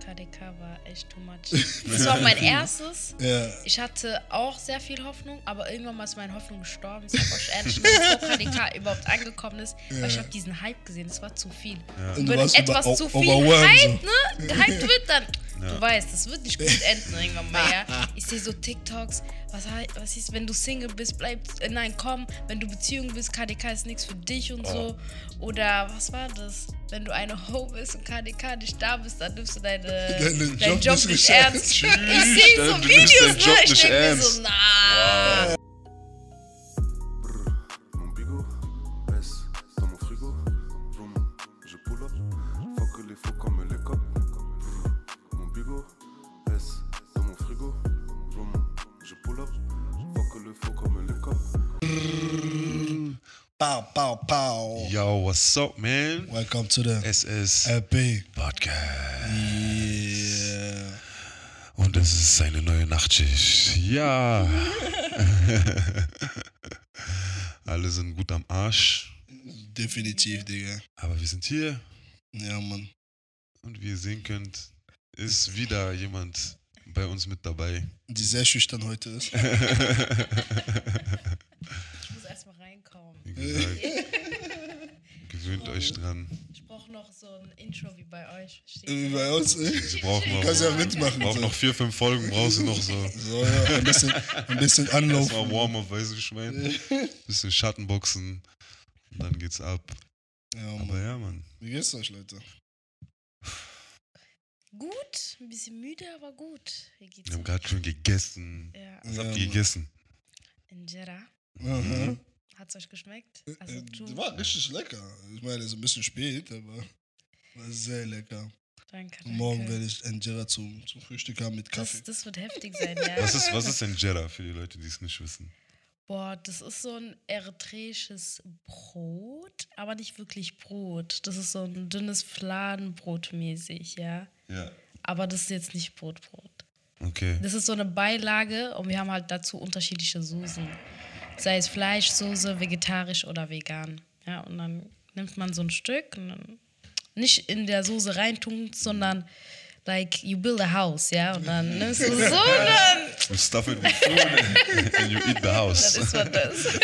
KDK war echt too much. Das war mein erstes. Ja. Ich hatte auch sehr viel Hoffnung, aber irgendwann mal ist meine Hoffnung gestorben. Ich sag euch ehrlich, bevor KDK überhaupt angekommen ist, weil ich habe diesen Hype gesehen, das war zu viel. Und Und wenn etwas zu viel Hype, ne, gehypt wird, dann, du weißt, das wird nicht gut enden irgendwann mal, ja. Ich sehe so TikToks, was, was ist, wenn du Single bist, bleib, äh, nein, komm, wenn du Beziehung bist, KDK ist nichts für dich und so. Oder was war das? Wenn du eine Ho bist und KDK nicht da bist, dann nimmst du deine, Deinen Job Job nicht ernst. Ich sehe so Videos, ne? Ich denke mir so, na. Mon Pow, pow, pow. Yo, what's up, man? Welcome to the SS LP. Podcast. Yeah. Und es ist eine neue Nachtschicht. Ja. Alle sind gut am Arsch. Definitiv, Digga. Aber wir sind hier. Ja, Mann. Und wie ihr sehen könnt, ist wieder jemand bei uns mit dabei. Die sehr schüchtern heute ist. Ich muss erstmal reinkommen. Wie gesagt, gewöhnt euch dran. Ich brauche noch so ein Intro wie bei euch. Wie ihr? bei uns, ey. Wir brauchen noch, Kannst ja mitmachen. brauchen so. noch vier, fünf Folgen, brauchst du noch so. So, ja, ein bisschen, ein bisschen Erstmal anlaufen. Warm-up, weißt du, ich meine? Bisschen Schattenboxen. Und dann geht's ab. Ja, Aber Mann. ja, Mann. Wie geht's euch, Leute? Gut, ein bisschen müde, aber gut. Wie geht's Wir haben gerade schon gegessen. Ja, Was Ja, habt ihr Mann. gegessen? in Jeddah. Aha. Hat's euch geschmeckt? Also Äh, du, War richtig lecker. Ich meine, es ist ein bisschen spät, aber war sehr lecker. danke, danke. Morgen werde ich Injera zum, zum Frühstück haben mit Kaffee. das, das wird heftig sein, ja. Was ist, was ist ein Jeddah für die Leute, die es nicht wissen? Boah, das ist so ein eritreisches Brot, aber nicht wirklich Brot. Das ist so ein dünnes Fladenbrot mäßig, ja. Ja. Aber das ist jetzt nicht Brotbrot. Okay. Das ist so eine Beilage und wir haben halt dazu unterschiedliche Soßen. Sei es Fleischsoße, vegetarisch oder vegan. Ja, und dann nimmt man so ein Stück und dann nicht in der Soße reintun, sondern like you build a house, ja, und dann nimmst du so dann, You stuff it with food and you eat the house. ist man das.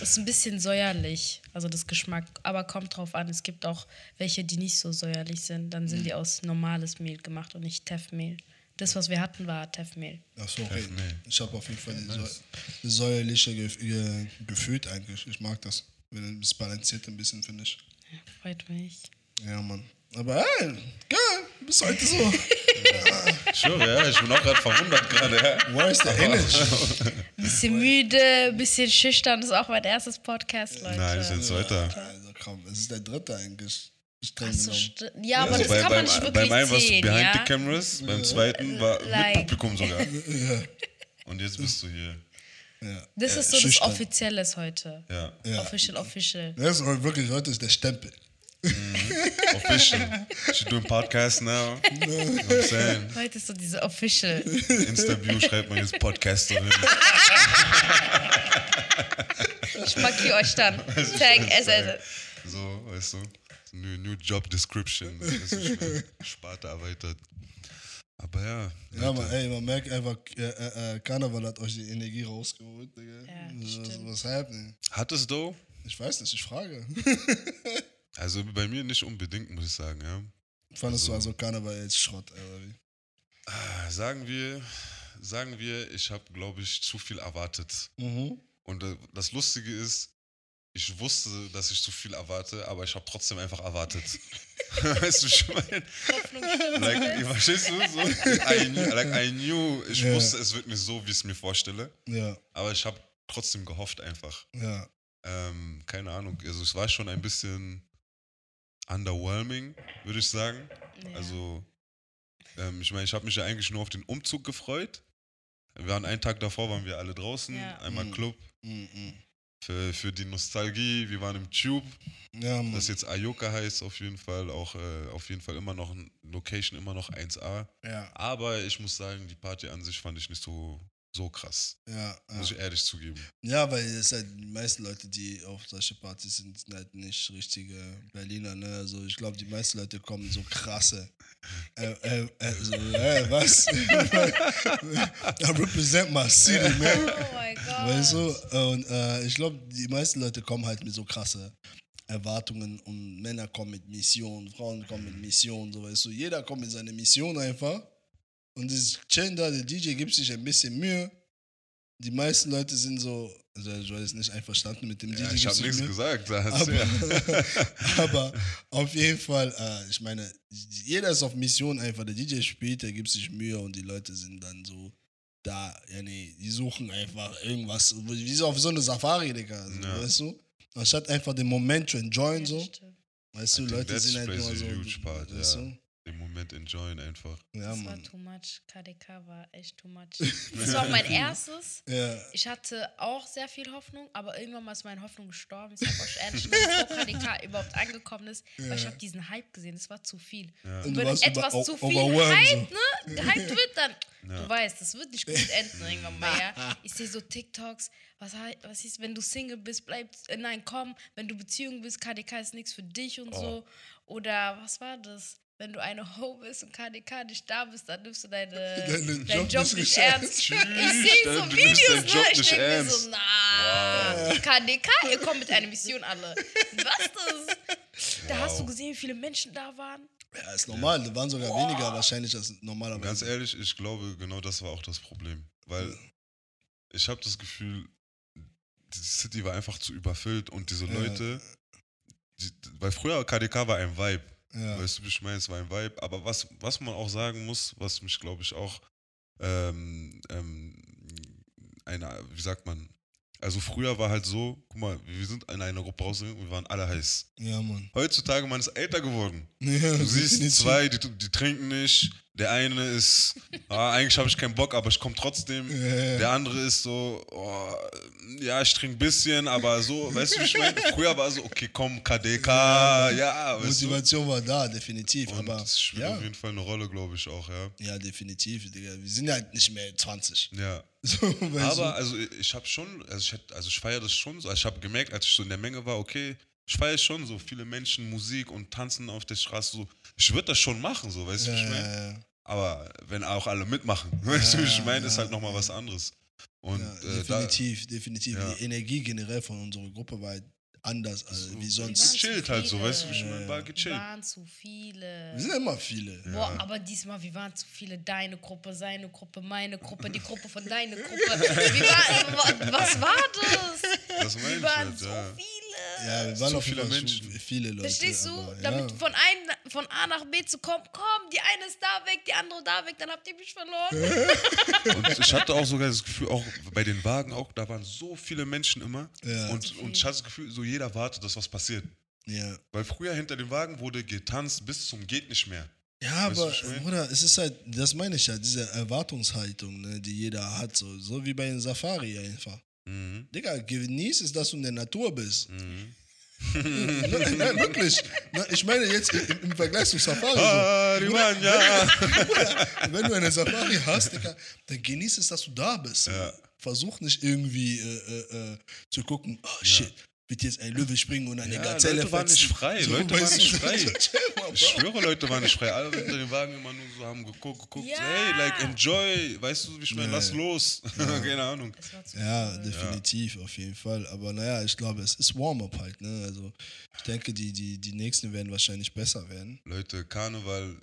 Das ist ein bisschen säuerlich, also das Geschmack, aber kommt drauf an. Es gibt auch welche, die nicht so säuerlich sind. Dann sind die aus normales Mehl gemacht und nicht Teffmehl. Das, was wir hatten, war Teffmehl. Ach so, okay. nee. Ich habe auf jeden Fall säu- das säuerliche Ge ge gefühlt eigentlich. Ich mag das. Wenn es balanciert ein bisschen, finde ich. Ja, freut mich. Ja, Mann. Aber ey, geil, bis heute so. Sure, ja, ich bin auch gerade verwundert gerade. Ja. Where is the energy? Bisschen müde, bisschen schüchtern. Das ist auch mein erstes Podcast, Leute. Nein, das ist ein zweiter. Also komm, es ist der dritte eigentlich. Streng so, st- ja, aber Also das bei, kann man beim, nicht wirklich beim einen war es sehen, behind ja? the cameras, beim zweiten war Like- mit Publikum sogar. Und jetzt bist du hier. Ja. Das ist so das schüchtern. Offizielles heute. Ja. Ja. Official, official. Das ist wirklich, heute ist der Stempel. Official. She doing podcast now. You know what I'm saying? Heute ist so diese Official. Insta-Bio schreibt man jetzt Podcasterin. Ich markiere euch dann. Tag SS. So, weißt du? New, new Job Description. Das ist Sparte erweitert. Aber ja. Ja, man, ey, man merkt einfach, äh, äh, äh, Karneval hat euch die Energie rausgeholt, Digga. Ja, was, stimmt. was happening? Hattest du? Ich weiß nicht, ich frage. Also bei mir nicht unbedingt, muss ich sagen, ja. Fandest du also Karneval jetzt Schrott, oder wie? Ah, Sagen wir, sagen wir, ich habe, glaube ich, zu viel erwartet. Mhm. Und äh, das Lustige ist, ich wusste, dass ich zu viel erwarte, aber ich habe trotzdem einfach erwartet. weißt du, ich meine? Like, verstehst du? So, I, knew, like, I knew, ich Ja. wusste, es wird nicht so, wie ich es mir vorstelle. Ja, Aber ich habe trotzdem gehofft einfach. ja. Ähm, keine Ahnung, also es war schon ein bisschen underwhelming, würde ich sagen. Ja. Also, ähm, ich meine, ich habe mich ja eigentlich nur auf den Umzug gefreut. Wir waren einen Tag davor, waren wir alle draußen, Ja. einmal Mhm. Club Mhm. Für, für die Nostalgie. Wir waren im Tube, Ja, Mann. das jetzt Ayoka heißt auf jeden Fall, auch äh, auf jeden Fall immer noch ein Location, immer noch 1A. ja. Aber ich muss sagen, die Party an sich fand ich nicht so so krass. Ja, ja. Muss ich ehrlich zugeben. Ja, weil es halt die meisten Leute, die auf solche Partys sind, sind halt nicht richtige Berliner, ne? Also ich glaube, die meisten Leute kommen so krasse. Äh, äh, äh, so, äh, was? I represent my city, man. Oh mein Gott. Weißt du? Und äh, ich glaube, die meisten Leute kommen halt mit so krasse Erwartungen und Männer kommen mit Mission, Frauen kommen mit Mission, so weißt du. Jeder kommt mit seiner Mission einfach. Und das chillen da, der DJ gibt sich ein bisschen Mühe. Die meisten Leute sind so, also Joel ist nicht einverstanden mit dem Ja, DJ. ich habe nichts Mühe. gesagt. Aber, ja. aber auf jeden Fall, äh, ich meine, jeder ist auf Mission einfach. Der DJ spielt, der gibt sich Mühe und die Leute sind dann so da, ja nee, die suchen einfach irgendwas, wie so auf so eine Safari, Digga, so, Ja. weißt du? Anstatt einfach den Moment zu enjoyen, so, weißt du, think Leute sind halt nur so, part, weißt ja. du? Moment enjoyen einfach. Ja, Das war Mann. too much. KDK war echt too much. Das war auch mein erstes. Ja, Ich hatte auch sehr viel Hoffnung, aber irgendwann mal ist meine Hoffnung gestorben. Ich sag euch ehrlich, bevor KDK überhaupt angekommen ist, weil ich habe diesen Hype gesehen. Das war zu viel. Ja. Und du Wenn etwas über- zu viel Hype, ne, gehypt wird, dann, Ja. du weißt, das wird nicht gut enden irgendwann mal, ja. Ich sehe so TikToks, was, was ist, wenn du Single bist, bleib, äh, nein, komm, wenn du Beziehung bist, KDK ist nichts für dich und Oh. so. Oder, was war das? Wenn du eine Ho bist und KDK nicht da bist, dann nimmst du deine, Deinen deinen Job Job, nicht nicht ernst. ernst. Ich sehe so Videos, ne? Job Ich denke mir so, na, KDK, ihr kommt mit einer Mission alle. Was das? Da hast du Wow. gesehen, wie viele Menschen da waren. ja, ist normal, da waren sogar weniger wahrscheinlich als normalerweise. Ganz ehrlich, ich glaube, genau das war auch das Problem. Weil ich habe das Gefühl, die City war einfach zu überfüllt und diese Ja. Leute, die, weil früher KDK war ein Vibe. Ja. Weißt du, wie ich meine, es war ein Vibe. Aber was, was man auch sagen muss, was mich, glaube ich, auch ähm, ähm, eine, wie sagt man, also früher war halt so, guck mal, wir sind in einer Gruppe rausgegangen und wir waren alle heiß. ja, Mann. Heutzutage, man ist älter geworden. Ja, Du siehst zwei, die, die trinken nicht. Der eine ist, ah, eigentlich habe ich keinen Bock, aber ich komme trotzdem. Ja. Der andere ist so, oh, ja, ich trinke ein bisschen, aber so, weißt du, wie ich meine? Früher war so, okay, komm, KDK, ja, weißt du. Motivation war da, definitiv. Und aber das spielt ja, auf jeden Fall eine Rolle, glaube ich auch, ja. ja, definitiv. Digga. Wir sind ja nicht mehr 20. Ja. So, Aber du? also ich habe schon, also ich, also ich feiere das schon so. Also ich habe gemerkt, als ich so in der Menge war, okay, ich feiere schon so viele Menschen, Musik und tanzen auf der Straße. So, ich würde das schon machen, so, weißt du, ja, wie ich meine? ja, ja. Aber wenn auch alle mitmachen, weißt du, wie ich Ja, meine, ist ja, halt nochmal ja. was anderes. Und ja, äh, da, definitiv, definitiv. Ja. Die Energie generell von unserer Gruppe war halt anders als So, wie Wir sonst. waren chillt halt so, weißt du, wie ich meine, war Wir gechillt. waren zu viele. Wir sind immer viele. Boah, aber diesmal, wir waren zu viele. Deine Gruppe, seine Gruppe, meine Gruppe, die Gruppe von deiner Gruppe. Wir waren, was war das? Das meine Wir ich waren halt, so ja. viele. Ja, wir waren jeden viele Menschen. viele Leute. Verstehst du? aber, Damit ja. von, ein, von A nach B zu kommen, komm, die eine ist da weg, die andere da weg, dann habt ihr mich verloren. Und ich hatte auch sogar das Gefühl, auch bei den Wagen auch, da waren so viele Menschen immer. Ja. Und, und ich hatte das Gefühl, so jeder wartet, dass was passiert. Ja. Weil früher hinter dem Wagen wurde getanzt bis zum geht nicht mehr. Ja, Weißt aber? Bruder, es ist halt, das meine ich ja, diese Erwartungshaltung, ne, die jeder hat, so, so wie bei den Safari einfach. Mhm. Digga, genieß es, dass du in der Natur bist. Mhm. Nein, nein, wirklich. Ich meine jetzt im, Vergleich zu Safari. Ah, die waren, ja. So. Wenn du eine Safari hast, Digga, dann genieß es, dass du da bist. Ja. Versuch nicht irgendwie äh, äh, äh, zu gucken, oh shit, wird jetzt ein Löwe springen und eine Ja, Gazelle Leute waren nicht frei, Leute weißt waren nicht frei. Ich schwöre, Leute waren nicht frei. Alle hinter dem Wagen immer nur so haben geguckt, geguckt. Ja. So, hey, like, enjoy. Weißt du, wie ich meine, Ja. lass los. Keine Ahnung. Ja, definitiv, auf jeden Fall. Aber naja, ich glaube, es ist Warm-up halt. Ne? Also ich denke, die, die, die nächsten werden wahrscheinlich besser werden. Leute, Karneval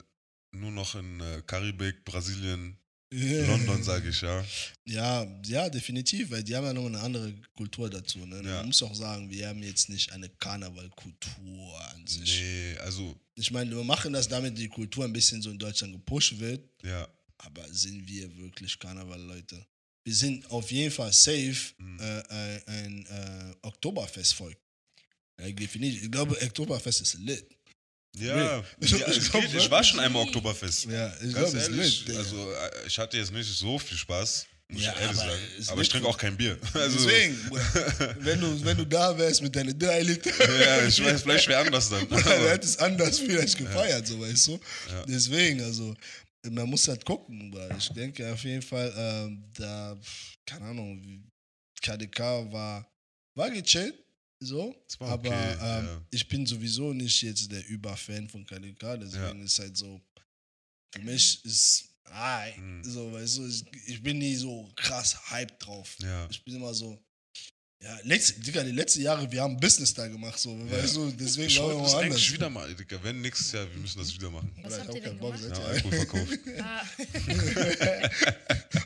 nur noch in äh, Karibik, Brasilien. London, sage ich, ja. Ja, ja, definitiv, weil die haben ja noch eine andere Kultur dazu. Ne? Ja. Man muss auch sagen, wir haben jetzt nicht eine Karnevalkultur an sich. Nee, also, Ich meine, wir machen das, damit die Kultur ein bisschen so in Deutschland gepusht wird. ja. Aber sind wir wirklich Karneval-Leute? Wir sind auf jeden Fall safe Mhm. äh, ein, ein äh, Oktoberfestvolk. Ja, definitiv. Ich glaube, Oktoberfest ist lit. Ja, Ich- ja ich glaub, ich war schon einmal Oktoberfest. Ja, ich glaube, es ist ehrlich, lit. Digga. also äh, ich hatte jetzt nicht so viel Spaß, muss Ja, ich ehrlich aber sagen. Aber ich trinke auch kein Bier. Also, Deswegen, wenn du, wenn du da wärst mit deinen drei Liter, ja, ich weiß, vielleicht wäre anders dann. du hättest anders vielleicht gefeiert, so weißt du. Ja. Deswegen, also, man muss halt gucken, weil ich denke auf jeden Fall, ähm, da, keine Ahnung, KDK war, war gechillt, so, aber okay, ähm, ja. ich bin sowieso nicht jetzt der Überfan von KDK, deswegen ist halt so, für mich ist, ah, Mhm. so, weißt du, ich, ich bin nie so krass hyped drauf. Ja. Ich bin immer so, ja, letzte, Digga, die letzten Jahre, wir haben Business da gemacht, so, weißt du, deswegen Ich wollte ich das mal eigentlich anders. wieder mal, Digga. Wenn nächstes Jahr, wir müssen das wieder machen. Was Oder habt ich ihr denn Bock, gemacht? Ja, Ja. Alkohol verkauft. Ah,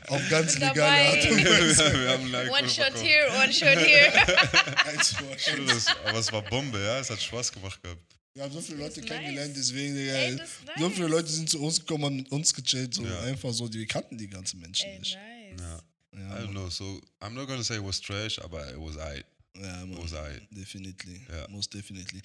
Auf ganz legale. Art und Weise. wir haben Alkohol one shot verkauft. here, one shot here. Eins vor das, aber es war Bombe, ja. Es hat Spaß gemacht gehabt. Wir haben so viele Leute kennengelernt, nice. deswegen, Digga, Ey, so nice. viele Leute sind zu uns gekommen, haben mit uns gechillt, so Ja. einfach so, die kannten die ganzen Menschen Ey, nicht. nice. Ja. Ja, I don't know. So, I'm not gonna say it was trash, aber it was aight. ja It Mann. was aight. Definitely. Ja. Most definitely.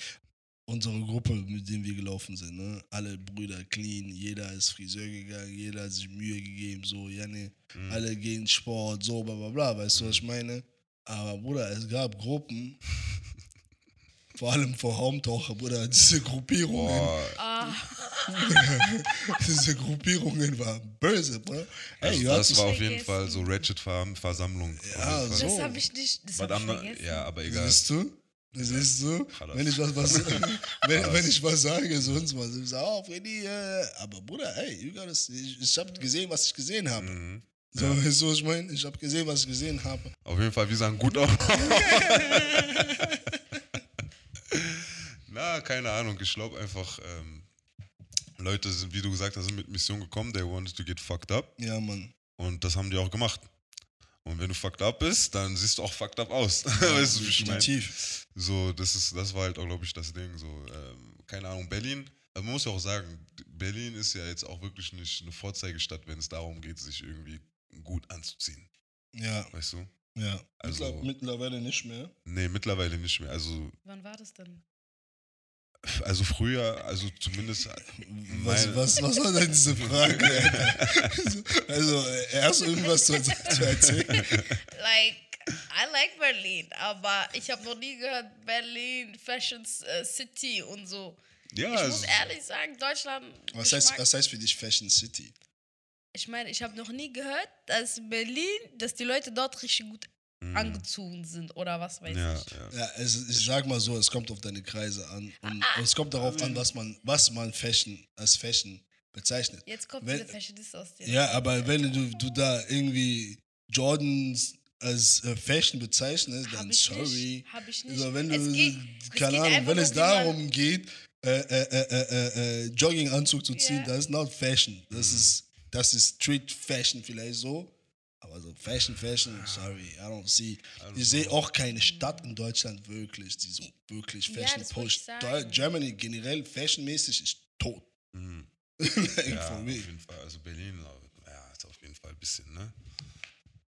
Unsere Gruppe, mit denen wir gelaufen sind, ne? alle Brüder clean, jeder ist Friseur gegangen, jeder hat sich Mühe gegeben, so, ja, ne, Mhm. alle gehen Sport, so, bla, bla, bla, weißt du, was ich meine? Aber, Bruder, es gab Gruppen, vor allem vor Haumtaucher, Bruder, diese Gruppierungen, Ah, diese Gruppierungen waren böse, Bruder. also Ey, das das war auf jeden vergessen. Fall so Ratchet-Versammlung. Ja, so. das habe ich nicht, das hab ich vergessen. ja, aber egal. Siehst du? Siehst du? Chalas. Wenn ich was, was wenn, wenn ich was sage, sonst was. Ich sage, oh, Freddy, äh, aber Bruder, ey, you gotta, ich, ich habe gesehen, was ich gesehen habe. Mhm. So, weißt du, was ich meine? Ich habe gesehen, was ich gesehen habe. Auf jeden Fall, wir sahen gut aus. Na, keine Ahnung. Ich glaube einfach, ähm, Leute sind, wie du gesagt hast, sind mit Mission gekommen. They wanted to get fucked up. Ja, Mann. Und das haben die auch gemacht. Und wenn du fucked up bist, dann siehst du auch fucked up aus. weißt du, wie ich meine? Definitiv. So, das ist, das war halt auch, glaube ich, das Ding. So, ähm, keine Ahnung, Berlin. Also man muss ja auch sagen, Berlin ist ja jetzt auch wirklich nicht eine Vorzeigestadt, wenn es darum geht, sich irgendwie gut anzuziehen. Ja, Weißt du? ja. Also- Mittler- mittlerweile nicht mehr. Nee, mittlerweile nicht mehr. Also, Wann war das denn? Also früher, also zumindest. Was, was, was war denn diese Frage? Also, du irgendwas zu, zu erzählen? Like, I like Berlin, aber ich habe noch nie gehört, Berlin, Fashion äh, City und so. Ja, ich also, muss ehrlich sagen, Deutschland. Was heißt, was heißt für dich Fashion City? Ich meine, ich habe noch nie gehört, dass Berlin, dass die Leute dort richtig gut Mhm. angezogen sind oder was weiß ja, ich. ja. Ja, es, ich sag mal so, es kommt auf deine Kreise an. Und Ah, es kommt darauf an, was man, was man Fashion als Fashion bezeichnet. Jetzt kommt Wenn- dieser Fashionist aus dir. Ja, aber wenn du, du da irgendwie Jordans als äh, Fashion bezeichnest, Hab dann ich sorry. nicht. Hab ich nicht. Also wenn du, Es geht- es keine geht Ahnung, wenn es darum geht, äh, äh, äh, äh, äh, Jogginganzug zu ziehen, Ja. das ist not Fashion. Das Mhm. ist, das ist Street Fashion vielleicht so. Aber so Fashion, Fashion, sorry, I don't see. Ich sehe auch keine Stadt in Deutschland wirklich, die so wirklich Ja, Fashion ich pusht. Germany generell fashionmäßig ist tot. Mhm. like ja auf jeden Fall. Also Berlin, ja, ist auf jeden Fall ein bisschen, ne?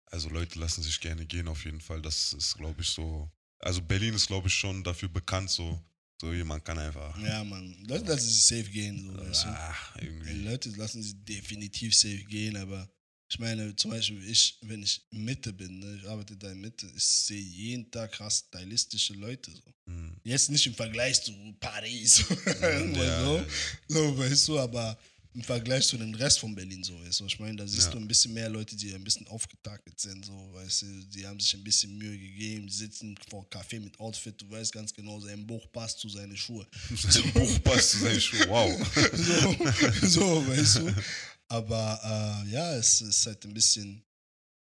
Also Leute lassen sich gerne gehen, auf jeden Fall. Das ist, glaube ich, so. Also Berlin ist, glaube ich, schon dafür bekannt, so, so jemand kann einfach. Ja, Mann. Leute lassen sich safe gehen. So, weißt du? Die irgendwie. Leute lassen sich definitiv safe gehen, aber ich meine, zum Beispiel, ich, wenn ich in Mitte bin, ne, ich arbeite da in Mitte, ich sehe jeden Tag krass stylistische Leute. So. Mhm. Jetzt nicht im Vergleich zu Paris, irgendwo ja, so, ja. so, weißt du, aber im Vergleich zu dem Rest von Berlin so, weißt du, ich meine, da siehst Ja. du ein bisschen mehr Leute, die ein bisschen aufgetakelt sind, so, weißt du, die haben sich ein bisschen Mühe gegeben, sitzen vor Café mit Outfit, du weißt ganz genau, sein Buch passt zu seinen Schuhe. Sein Buch passt zu seinen Schuhen. Wow. so, so, weißt du. Aber äh, ja, es ist halt ein bisschen,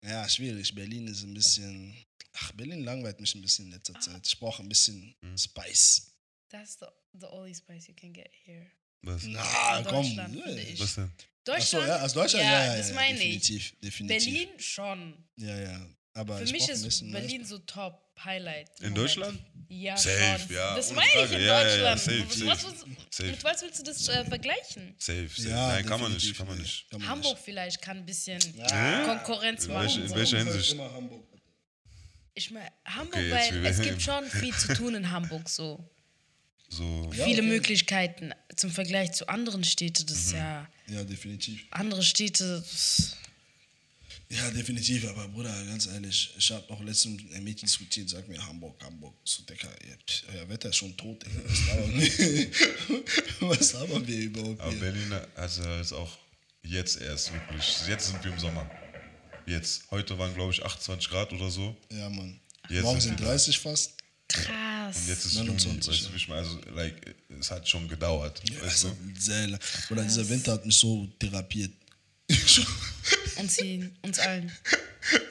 ja, schwierig. Berlin ist ein bisschen, ach, Berlin langweilt mich ein bisschen in letzter Zeit. Ich brauche ein bisschen Mhm. Spice. That's the, the only spice you can get here. Was, Na, komm. Ich. was denn? Deutschland? Achso, ja, aus Deutschland, ja, ja, ja, das ja, meine ich. definitiv, definitiv. Berlin schon. Ja, ja. Aber Für ich mich ist bisschen Berlin so top Highlight. In Moment. Deutschland? Ja, Safe, schon. ja, Das meine ich in Ja, ja, ja, Deutschland. safe, Was- safe. was, was, Safe. Mit was willst du das äh, vergleichen? Safe, safe. Ja, Nein, kann man nicht. Kann man nicht. kann man Hamburg vielleicht kann ein bisschen Ja. Konkurrenz In machen. welche- in welcher Hinsicht? Ich meine, Hamburg, Okay, weil es gibt schon viel zu tun in Hamburg so. So. Ja, Viele okay. Möglichkeiten zum Vergleich zu anderen Städten. Das Mhm. ist ja, Ja, definitiv. andere Städte, das, Ja, definitiv, aber Bruder, ganz ehrlich, ich habe auch letztens mit einem Mädchen diskutiert, sagt mir Hamburg, Hamburg. So, Digga, ihr, euer Wetter ist schon tot, Digga. Was labern wir, was labern wir überhaupt Aber hier? Berlin also ist auch Jetzt erst, wirklich. Jetzt sind wir im Sommer. Jetzt. Heute waren, glaube ich, 28 Grad oder so. Ja, Mann. Jetzt Morgen sind sind wir- 30 fast. Krass. Und jetzt ist 29, Juni, weißt du? Also, like, es hat schon gedauert. Ja, weißt also du? sehr lang. Oder dieser Winter hat mich so therapiert. Uns, ihn, uns allen.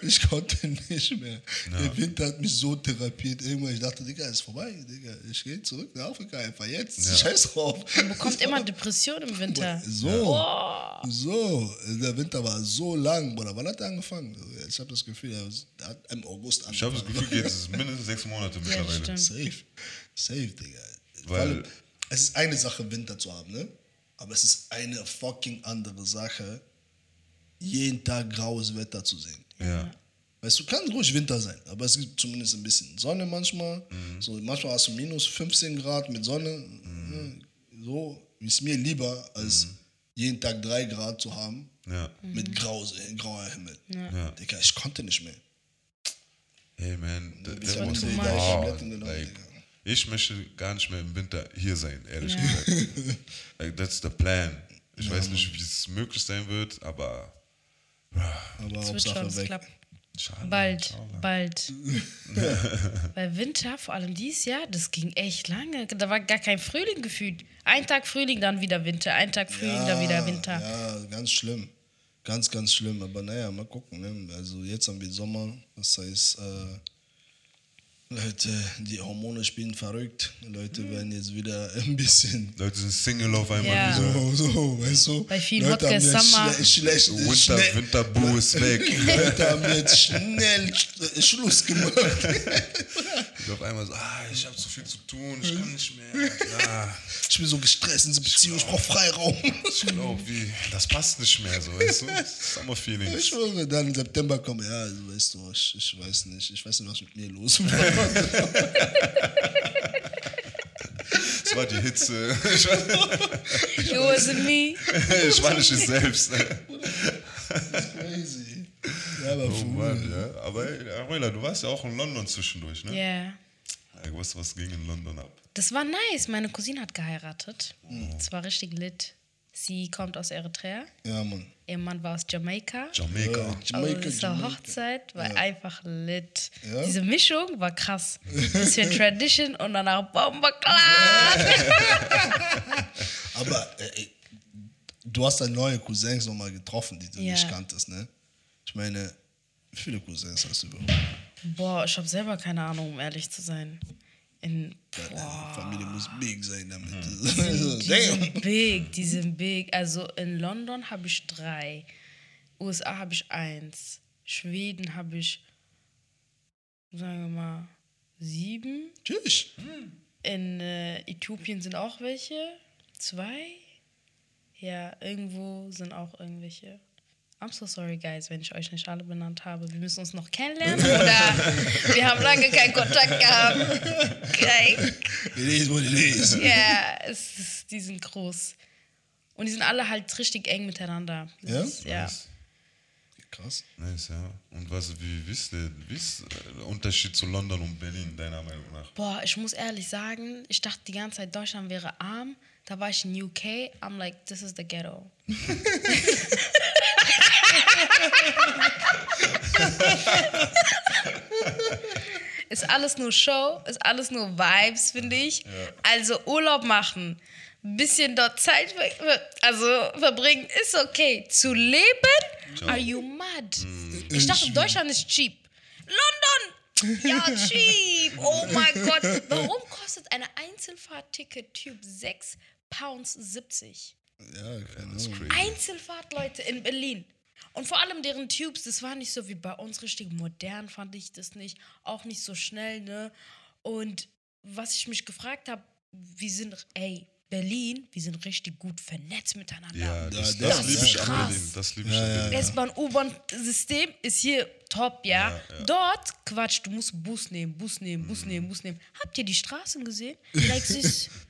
ich konnte nicht mehr. Der Winter hat mich so therapiert. Irgendwann, ich dachte, Digga, ist vorbei. Digga, ich gehe zurück nach Afrika einfach jetzt. Ja. Scheiß drauf. Man bekommt immer Depression im Winter. So, so, der Winter war so lang, Bruder. Wann hat er angefangen? Ich habe das Gefühl, er hat im August Ich habe angefangen. das Gefühl, jetzt ist es mindestens sechs Monate mittlerweile. stimmt. Safe. Safe, Digga. Weil- allem, es ist eine Sache, Winter zu haben, ne? Aber es ist eine fucking andere Sache, jeden Tag graues Wetter zu sehen. ja. Weißt du, kann ruhig Winter sein, aber es gibt zumindest ein bisschen Sonne manchmal. Mhm. So, manchmal hast du minus 15 Grad mit Sonne. Mhm. ne? So ist mir lieber, als jeden Tag 3 Grad zu haben Ja. mit grau, grauer Himmel. Ja. Digga, ich konnte nicht mehr. Hey man, will much. ich da ich möchte gar nicht mehr im Winter hier sein, ehrlich Ja. gesagt. like, that's the plan. Ich weiß nicht, wie es möglich sein wird, aber Aber Es wird schon weg. klappen. schade. Bald, schade. bald. Weil Winter, vor allem dieses Jahr, das ging echt lange. Da war gar kein Frühling gefühlt. Ein Tag Frühling, dann wieder Winter. Ein Tag Frühling, dann wieder Winter. Ja, ganz schlimm. Ganz, ganz schlimm. Aber naja, mal gucken. Ne? Also jetzt haben wir Sommer. Das heißt, äh, Leute, die Hormone spielen verrückt. Leute Mhm. werden jetzt wieder ein bisschen Leute sind Single auf einmal wieder. so, so, weißt du? Bei vielen Leute jetzt Summer. schle schlecht, Winter, schnell, Winterboo ist weg. Leute haben jetzt schnell Sch- Schluss gemacht. Und auf einmal so, ah, ich habe zu viel zu tun, ich kann nicht mehr. Ja, Ich bin so gestresst in dieser Beziehung, ich brauche Freiraum. ich glaube, wie, das passt nicht mehr so, weißt du? Summer Ich Feelings. schwöre, dann im September kommen, ja, also, weißt du, ich, ich weiß nicht, ich weiß nicht, was mit mir los war. Das war die Hitze. It wasn't me. ich war nicht ich selbst. Crazy. Ja, aber Oh. Mann, ja. Aber ey, Aruela, du warst ja auch in London zwischendurch, ne? Ja. Ey, was, was ging in London ab? Das war nice. Meine Cousine hat geheiratet. Das war richtig lit. Sie kommt aus Eritrea. Ja, Mann. Ihr Mann war aus Jamaika. Jamaika. Ja, Also Jamaica, diese Jamaica. Hochzeit war einfach lit. Ja? Diese Mischung war krass. Bisschen Tradition und danach Bomberklar. Aber äh, ey, du hast deine neue Cousins nochmal getroffen, die du Ja. nicht kanntest, ne? Ich meine, wie viele Cousins hast du überhaupt? Boah, ich habe selber keine Ahnung, um ehrlich zu sein. In, boah, Familie muss big sein damit. die Damn. sind big, die sind big. Also in London habe ich drei. USA habe ich eins. Schweden habe ich, sagen wir mal, sieben. Tschüss. In äh, Äthiopien sind auch welche. Zwei. Ja, irgendwo sind auch irgendwelche. I'm so sorry, guys, wenn ich euch nicht alle benannt habe. Wir müssen uns noch kennenlernen oder wir haben lange keinen Kontakt gehabt. Okay. Die lesen, wo die lesen. Ja, es ist, die sind groß. Und die sind alle halt richtig eng miteinander. Das Ja? Ist, ja. Nice. Krass. Nice, ja. Und was, wie, wie ist der, wie ist der Unterschied zu London und Berlin, deiner Meinung nach? Boah, ich muss ehrlich sagen, ich dachte die ganze Zeit, Deutschland wäre arm. Da war ich in UK. I'm like, this is the ghetto. ist alles nur Show, ist alles nur Vibes, finde ich. Also Urlaub machen, bisschen dort Zeit ver also verbringen, ist okay. Zu leben, are you mad? Ich dachte, Deutschland ist cheap. London, ja, cheap. Oh mein Gott. Warum kostet eine Einzelfahrt-Ticket-Typ 6 Pounds 70? Ja, keine Ahnung. Einzelfahrt, Leute, in Berlin. Und vor allem deren Tubes, das war nicht so wie bei uns richtig modern, fand ich das nicht. Auch nicht so schnell, ne? Und was ich mich gefragt habe, wir sind, ey, Berlin, wir sind richtig gut vernetzt miteinander. Ja, das, das das, ist liebe ich an Berlin. Das liebe ich Ja, an ja, Berlin. S-Bahn, U-Bahn-System ist hier top, ja? Ja, ja. Dort, Quatsch, du musst Bus nehmen, Bus nehmen, Bus nehmen, Bus nehmen. Habt ihr die Straßen gesehen? Like,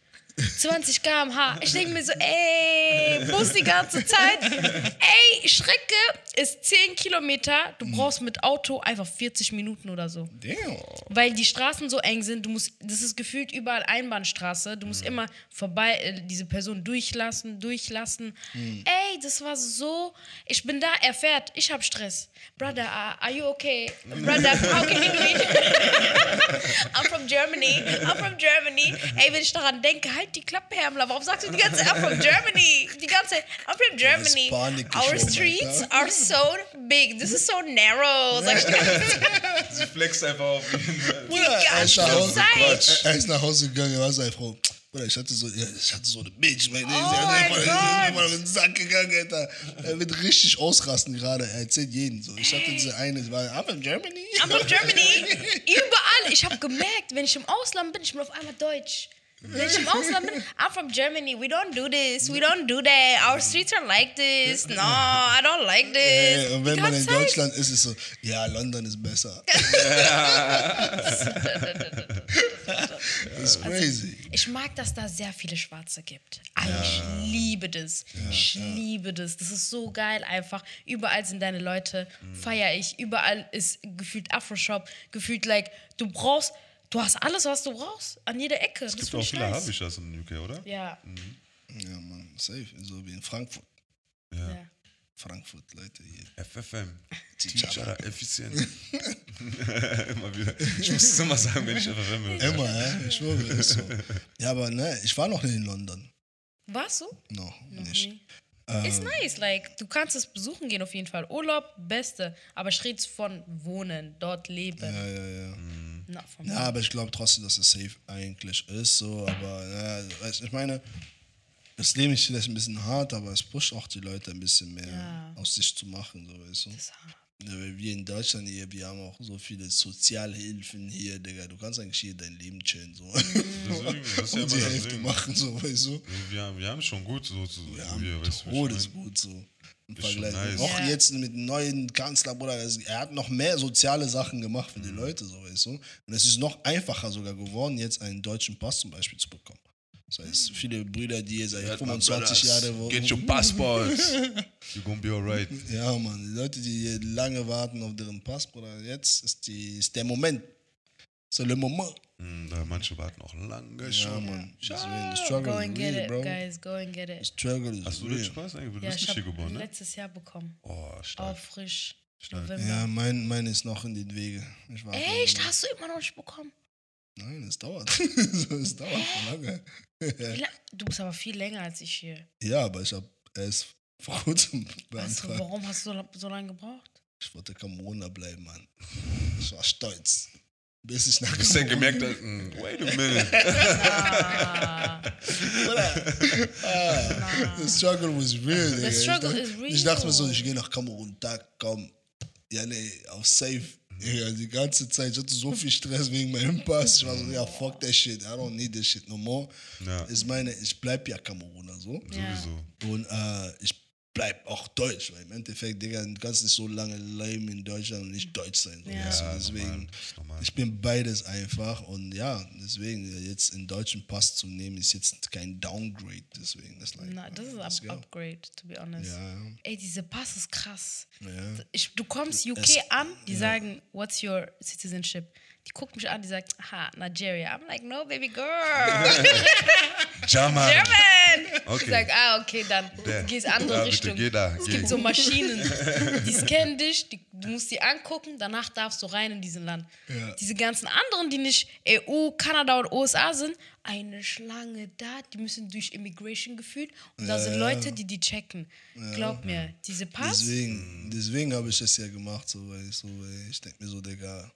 20 km/h. Ich denke mir so, ey, Bus die ganze Zeit. Ey, Strecke ist 10 Kilometer. Du brauchst mit Auto einfach 40 Minuten oder so. Damn. Weil die Straßen so eng sind, du musst, das ist gefühlt überall Einbahnstraße. Du musst immer vorbei, äh, diese Person durchlassen, durchlassen. Ey, das war so. Ich bin da, er fährt, ich hab Stress. Brother, uh, are you okay? Brother, how can you do it? I'm from Germany. I'm from Germany. Ey, wenn ich daran denke, halt die Klappe, Hermler. Warum sagst du die ganze Zeit, I'm from Germany? Die ganze Zeit, I'm from Germany. Our streets Alter. are so big. This is so narrow. Sag ich die ganze Zeit. Sie flext einfach auf ihn. Bruder, er ist nach Hause, Zeit. er ist nach Hause gegangen, er war seine Frau. Bruder, ich hatte so, ich hatte so eine Bitch, mein, oh mein ist Gott. immer den Sack gegangen, Alter. Er wird richtig ausrasten gerade, er erzählt jeden so. Ich hatte diese eine, die war, I'm from Germany. I'm from Germany. Überall. Ich habe gemerkt, wenn ich im Ausland bin, ich bin auf einmal Deutsch. Ich im Ausland bin, I'm from Germany. We don't do this. We don't do that. Our streets are like this. No, I don't like this. Äh, und wenn man in. Deutschland ist, ist es so, ja, London ist besser. das ist crazy. Ich mag, dass da sehr viele Schwarze gibt. Ah, Ich liebe das. ich liebe das. Das ist so geil einfach. Überall sind deine Leute. Feier ich. Überall ist gefühlt Afro-Shop. Gefühlt, like, du brauchst, du hast alles, was du brauchst. An jeder Ecke. Es das gibt auch ich viele nice. Habishas in UK, oder? Ja. Ja, man, safe. So wie in Frankfurt. ja. Frankfurt, Leute, hier. FFM. Teacher. Teacher, effizient. immer wieder. Ich muss es immer sagen, wenn ich FFM höre. Immer, ja, ich schwöre, ist so. Ja, aber ne, ich war noch nicht in London. Warst du? No, Noch nicht. nie. Ist nice, like, du kannst es besuchen gehen auf jeden Fall. Urlaub, beste. Aber ich rede von wohnen, dort leben. Ja, ja, ja. From Ja, aber ich glaube trotzdem, dass es safe eigentlich ist. So, aber ja, weißt, ich meine, das Leben ist vielleicht ein bisschen hart, aber es pusht auch die Leute ein bisschen mehr Ja. aus sich zu machen, so weißt du. Das ist hart. Ja, weil wir in Deutschland hier, wir haben auch so viele Sozialhilfen hier, Digga. Du kannst eigentlich hier dein Leben chillen, so. Deswegen, das ist ja Und die das Hälfte machen, so, weißt du. Wir haben, wir haben schon gut so zu Wir so haben hier, weißt? Todesgut, so. Im Ist schon Vergleich. nice. Auch Ja. jetzt mit dem neuen Kanzler, Bruder, er hat noch mehr soziale Sachen gemacht Mhm. für die Leute, so, weißt du. Und es ist noch einfacher sogar geworden, jetzt einen deutschen Pass zum Beispiel zu bekommen. Das heißt, viele Brüder, die hier seit Ja, 25 Jahren wohnen. Get your passport. You're gonna be alright. Ja, Mann, die Leute, die hier lange warten auf deren Pass, Bruder, jetzt ist, die, ist der Moment. So le Moment. Da manche warten auch lange Ja, schon. Mann. Deswegen, the Go struggle and is get real, it, bro. guys. Go and get The it. struggle is Hast du den. Spaß eigentlich? Du Ja, bist ich nicht hier habe geboren, ne? letztes Jahr bekommen. Oh, Auch stark. frisch. Stark. Ja, mein, mein ist noch in den Wege. Ich warte Echt? noch. Hast du immer noch nicht bekommen? Nein, es dauert. es dauert schon lange. Du bist aber viel länger als ich hier. Ja, aber ich habe erst vor kurzem beantragt. warum hast du so, so lange gebraucht? Ich wollte Cameroner bleiben, Mann. Ich war stolz. Bis ich nach Bis er Kamerun- gemerkt hat, hm, wait a minute. Ah, Ah, the struggle was real. Digga. struggle ich is dachte, real. Ich dachte mir so, ich gehe nach Kamerun, Tag, komm. Ja, nee, auf safe. Ja, die ganze Zeit, ich hatte so viel Stress wegen meinem Pass. Ich war so, ja, fuck that shit. I don't need this shit no more. Ja. Ich meine, ich bleib ja Kameruner so. Ja. Sowieso. Und äh, ich bleib auch deutsch, weil im Endeffekt, Digga, du kannst nicht so lange leben in Deutschland und nicht deutsch sein. So. Ja. Also Ja, deswegen, normal. Ich bin beides einfach und ja, deswegen jetzt einen deutschen Pass zu nehmen, ist jetzt kein Downgrade. Deswegen, das, like, na, das ist ein go. Upgrade, to be honest. Ja, Ey, diese Pass ist krass. ja. Ich, du kommst UK Es- an, die sagen, what's your citizenship? Die guckt mich an, die sagt, aha, Nigeria. I'm like, no, baby girl. German. German! Okay. Ich sag, ah, okay, dann Der. gehst andere Ja, bitte, Richtung. geh da, es geh. gibt so Maschinen, die scannen dich, die, du musst die angucken, danach darfst du rein in diesen Land. Ja. Diese ganzen anderen, die nicht EU, Kanada und USA sind, eine Schlange da, die müssen durch Immigration gefühlt und da Ja, sind ja. Leute, die die checken. Glaub mir, diese Pass, Deswegen, deswegen habe ich es ja gemacht, so, weil ich, so, weil ich denke mir so, Digga,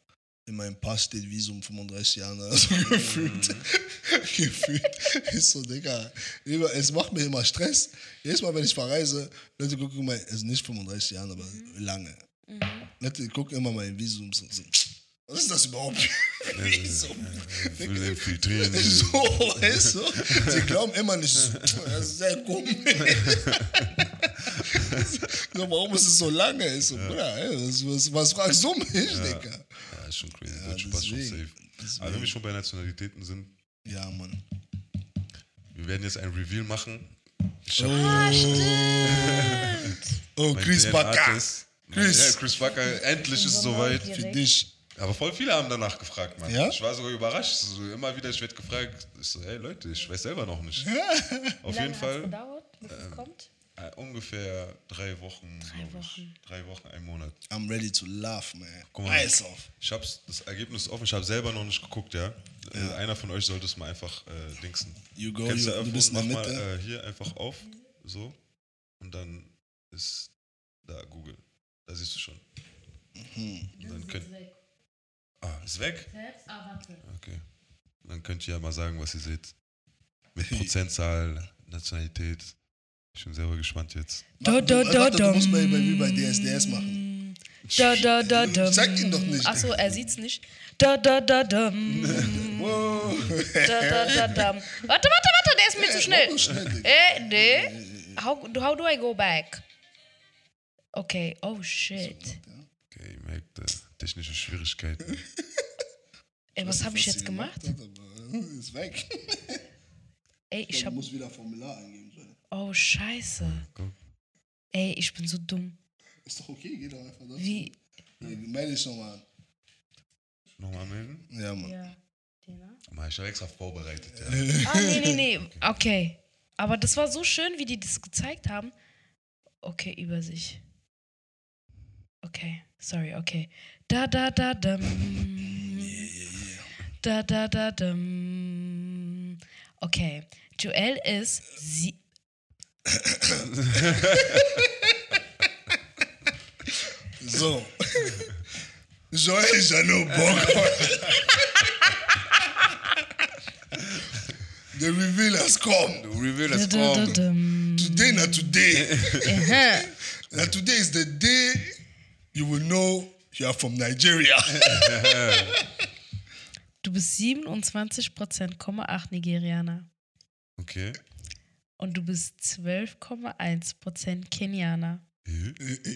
in meinem Pass steht Visum 35 Jahre, also gefühlt. gefühlt. Ist so, Digga. Es macht mir immer Stress. Jedes Mal, wenn ich verreise, Leute gucken immer, also nicht 35 Jahre, aber lange. Leute gucken immer mein Visum so, so. Was ist das überhaupt? Visum. Will infiltrieren. So, weißt du? Sie glauben immer nicht, das ist sehr komisch. so, warum ist es so lange? Ich so, Bruder, ey, was, was, was fragst du mich, Digga? Ja, ist schon crazy. Ja, Deutsche Pass schon deswegen. safe. Aber wenn wir schon bei Nationalitäten sind, Ja, Mann. wir werden jetzt ein Reveal machen. Ich hab Ah, stimmt. Oh, Chris Bakker. Chris. Ja, Chris Bakker, endlich ist es soweit. Für dich. Aber voll viele haben danach gefragt, Mann. Ja? Ich war sogar überrascht. So, immer wieder, ich werde gefragt. Ich so, hey Leute, ich weiß selber noch nicht. Auf jeden Fall gedauert, bis es kommt? Äh, ungefähr drei Wochen. Drei Wochen. Drei Wochen, ein Monat. I'm ready to laugh, man. Guck mal. Eis auf. Ich hab's, das Ergebnis ist offen, ich habe selber noch nicht geguckt, ja. Äh, Einer von euch sollte es mal einfach äh, dingsen. You go, Kennst you, du, du bist mach Mitte. mal äh, hier einfach auf, so. Und dann ist da Google. Da siehst du schon. Mhm. Und dann könnt, ah, ist weg? Selbst, ah, warte. Okay. Dann könnt ihr ja mal sagen, was ihr seht. Mit Prozentzahl, Nationalität. Ich bin selber gespannt jetzt. Da, da, Warte, da, du da. musst bei, bei, wie bei DSDS machen. Da, da, da, da. Sag ihn doch nicht. Achso, er sieht's nicht. Da, da, da, da. Wow. Da, da, da, da. Warte, warte, warte, der ist mir zu schnell. Mach schnell, Digga. Eh, nee. How, how do I go back? Okay, oh shit. Okay, ihr merkt, äh, technische Schwierigkeiten. Ey, was habe ich jetzt gemacht? Ist weg. Ey, ich Du hab. musst wieder Formular eingeben. Oh, scheiße. Ey, ich bin so dumm. Ist doch okay, geh doch einfach da. Wie. Melde dich nochmal an. Nochmal melden? Ja, Mann. Ja. Mal, ich habe extra vorbereitet, ja. Ah, nee, nee, nee. Okay. Aber das war so schön, wie die das gezeigt haben. Okay, über sich. Okay, sorry, okay. Da, da, da, dum. Da, da, da, dum. Okay. Joel ist sie. So. Joel Jano Bock. The reveal has come. The Reveal has da, da, come. Today, not today. Uh-huh. Aha. now today is the day you will know you are from Nigeria. Du bist 27,8 Nigerianer. Okay. Und du bist 12,1% Kenianer. Äh?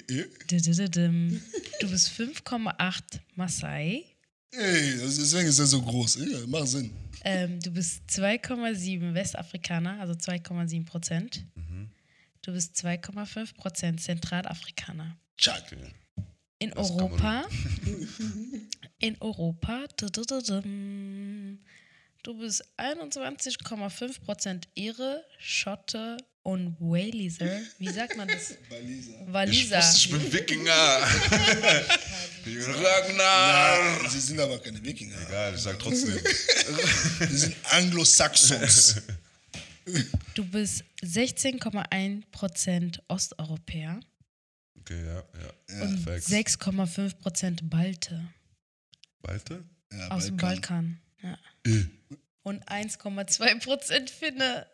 Eh, Didididum. Du bist 5,8 Maasai. Ey, deswegen ist er so groß. Ja, macht Sinn. Ähm, du bist 2,7 Westafrikaner, also 2,7 Prozent. Du bist 2,5 Prozent Zentralafrikaner. Tschak. In Das Europa, in Europa. Du bist 21,5 Prozent Ire, Schotte und Waliser. Wie sagt man das? Ich Waliser. wusste, ich bin Wikinger. Ragnar. Ja, sie sind aber keine Wikinger. Egal, ich sag trotzdem. Sie sind Anglo-Saxons. Du bist 16,1% Osteuropäer Okay, ja, ja. und Facts. 6,5% Balte Weiter? Ja, aus dem Balkan. Ja. Äh. Und 1,2% Finne.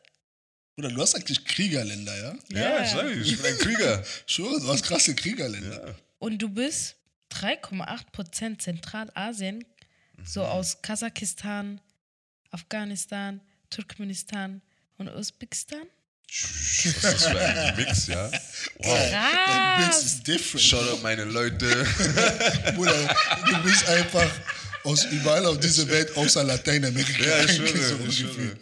Bruder, du hast eigentlich Kriegerländer, ja? Ja, ich sag, ich bin ein Krieger. Schon, du hast krasse Kriegerländer. Ja. Und du bist 3,8% Zentralasien, so aus Kasachstan, Afghanistan, Turkmenistan und Usbekistan. Was ist das für ein Mix, ja? Wow. Dein Bits Krass! ist different. Shout out meine Leute. Bruder, du bist einfach aus überall auf dieser Welt außer Lateinamerika. Ja, ich eigentlich so schwöre, ich ungefähr. schwöre.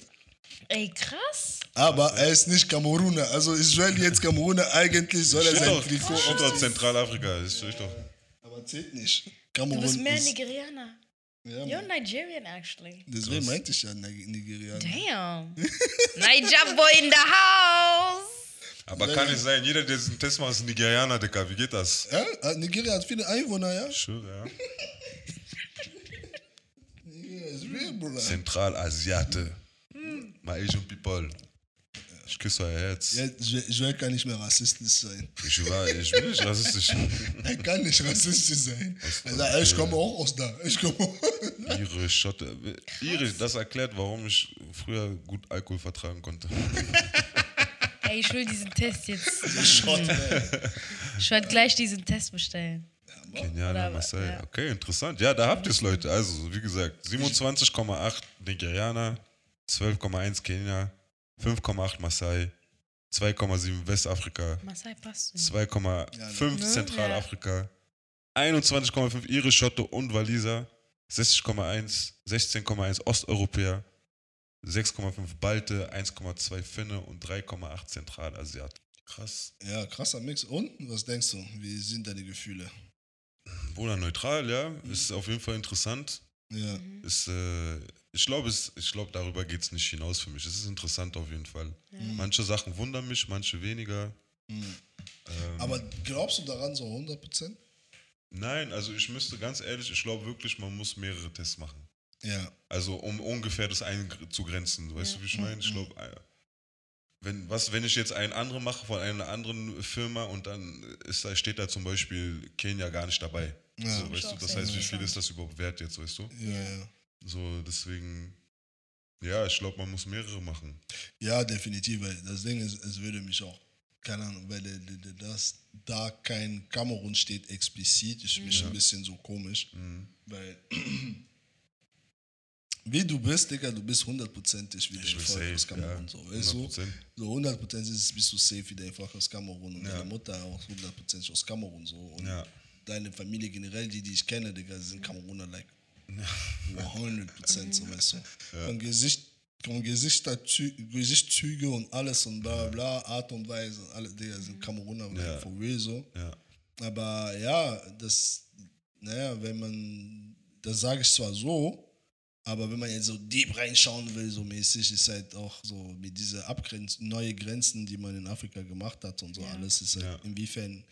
Ey, krass! Aber er ist nicht Kameruner. Also Israel jetzt Kameruner, eigentlich soll er sein doch, Trikot steht doch. Zentralafrika. Das steht doch. Aber zählt nicht. Du Kamerun bist mehr ist... Nigerianer. Ja, You're. Nigerian, actually. Deswegen meinte ich ja Nig- Nigerianer. Damn. Niger boy in the house. Aber kann nicht sein, jeder, der diesen Test macht, ist Nigerianer, Dicker. Wie geht das? Ja, äh, Nigeria hat viele Einwohner, ja? Schwöre, ja. Real, Bruder. Zentralasiate. My Asian people. Ich küsse euer Herz. Ja, Joel Joel kann nicht mehr rassistisch sein. Ich, war, ich bin nicht rassistisch. Er kann nicht rassistisch sein. Ey, ich komme auch aus da. Ich komme. Ihre Schotte. Ihre, das erklärt, warum ich früher gut Alkohol vertragen konnte. Ey, ich will diesen Test jetzt. Schott, Ich werde gleich diesen Test bestellen. Kenianer, Oder- Marseille. ja. Okay, interessant. Ja, da habt ihr es, Leute. Also, wie gesagt, 27,8 Nigerianer, 12,1 Kenia, 5,8 Marseille, 2,7 Westafrika, Masai passt. 2,5 ne? Zentralafrika, 21,5 Irisch, Schotte und Waliser, 60,1, 16,1 Osteuropäer, 6,5 Balte, 1,2 Finne und 3,8 Zentralasiat. Krass. Ja, krasser Mix. Und was denkst du? Wie sind deine Gefühle? Oder neutral, ja. Ist auf jeden Fall interessant. Ja. Ist, äh, ich glaube, es- ich glaube, darüber geht es nicht hinaus für mich. Es ist interessant auf jeden Fall. Manche Sachen wundern mich, manche weniger. Mhm. Ähm, Aber glaubst du daran so 100%? nein, also ich müsste ganz ehrlich, ich glaube wirklich, man muss mehrere Tests machen. Ja. Also um ungefähr das einzugrenzen. Weißt Ja. du, wie ich meine? Ich glaube, äh, wenn, was, wenn ich jetzt einen anderen mache von einer anderen Firma und dann ist da, steht da zum Beispiel Kenia gar nicht dabei. Ja. so, weißt du, das heißt, wie viel ist das überhaupt wert jetzt, weißt du? Ja, ja. So, deswegen, ja, ich glaube, man muss mehrere machen. Ja, definitiv. Weil das Ding ist, es würde mich auch, keine Ahnung, weil äh, das, da kein Kamerun steht explizit, ist mich ein bisschen so komisch. Mhm. Weil, wie du bist, Digga, du bist hundertprozentig wie Ich dein bin Volk aus Kamerun. ja. So, weißt du? 100%. So 100% ist es, bist du safe wie dein Volk aus Kamerun und Ja. deine Mutter auch 100% aus Kamerun. So. Und Ja. deine Familie generell, die, die ich kenne, Digga, sind Kameruner like 100% so, weißt du. Von Gesicht, von Gesichtszü Gesichtszüge und alles und bla bla Art und Weise, alle, Digga, sind Kameruner, Ja. like, for real so. Ja. Aber ja, das, naja, wenn man, das sage ich zwar so, aber wenn man jetzt so deep reinschauen will, so mäßig, ist halt auch so mit diese Abgrenz neue Grenzen, die man in Afrika gemacht hat und so Ja. alles, ist halt Ja. inwiefern,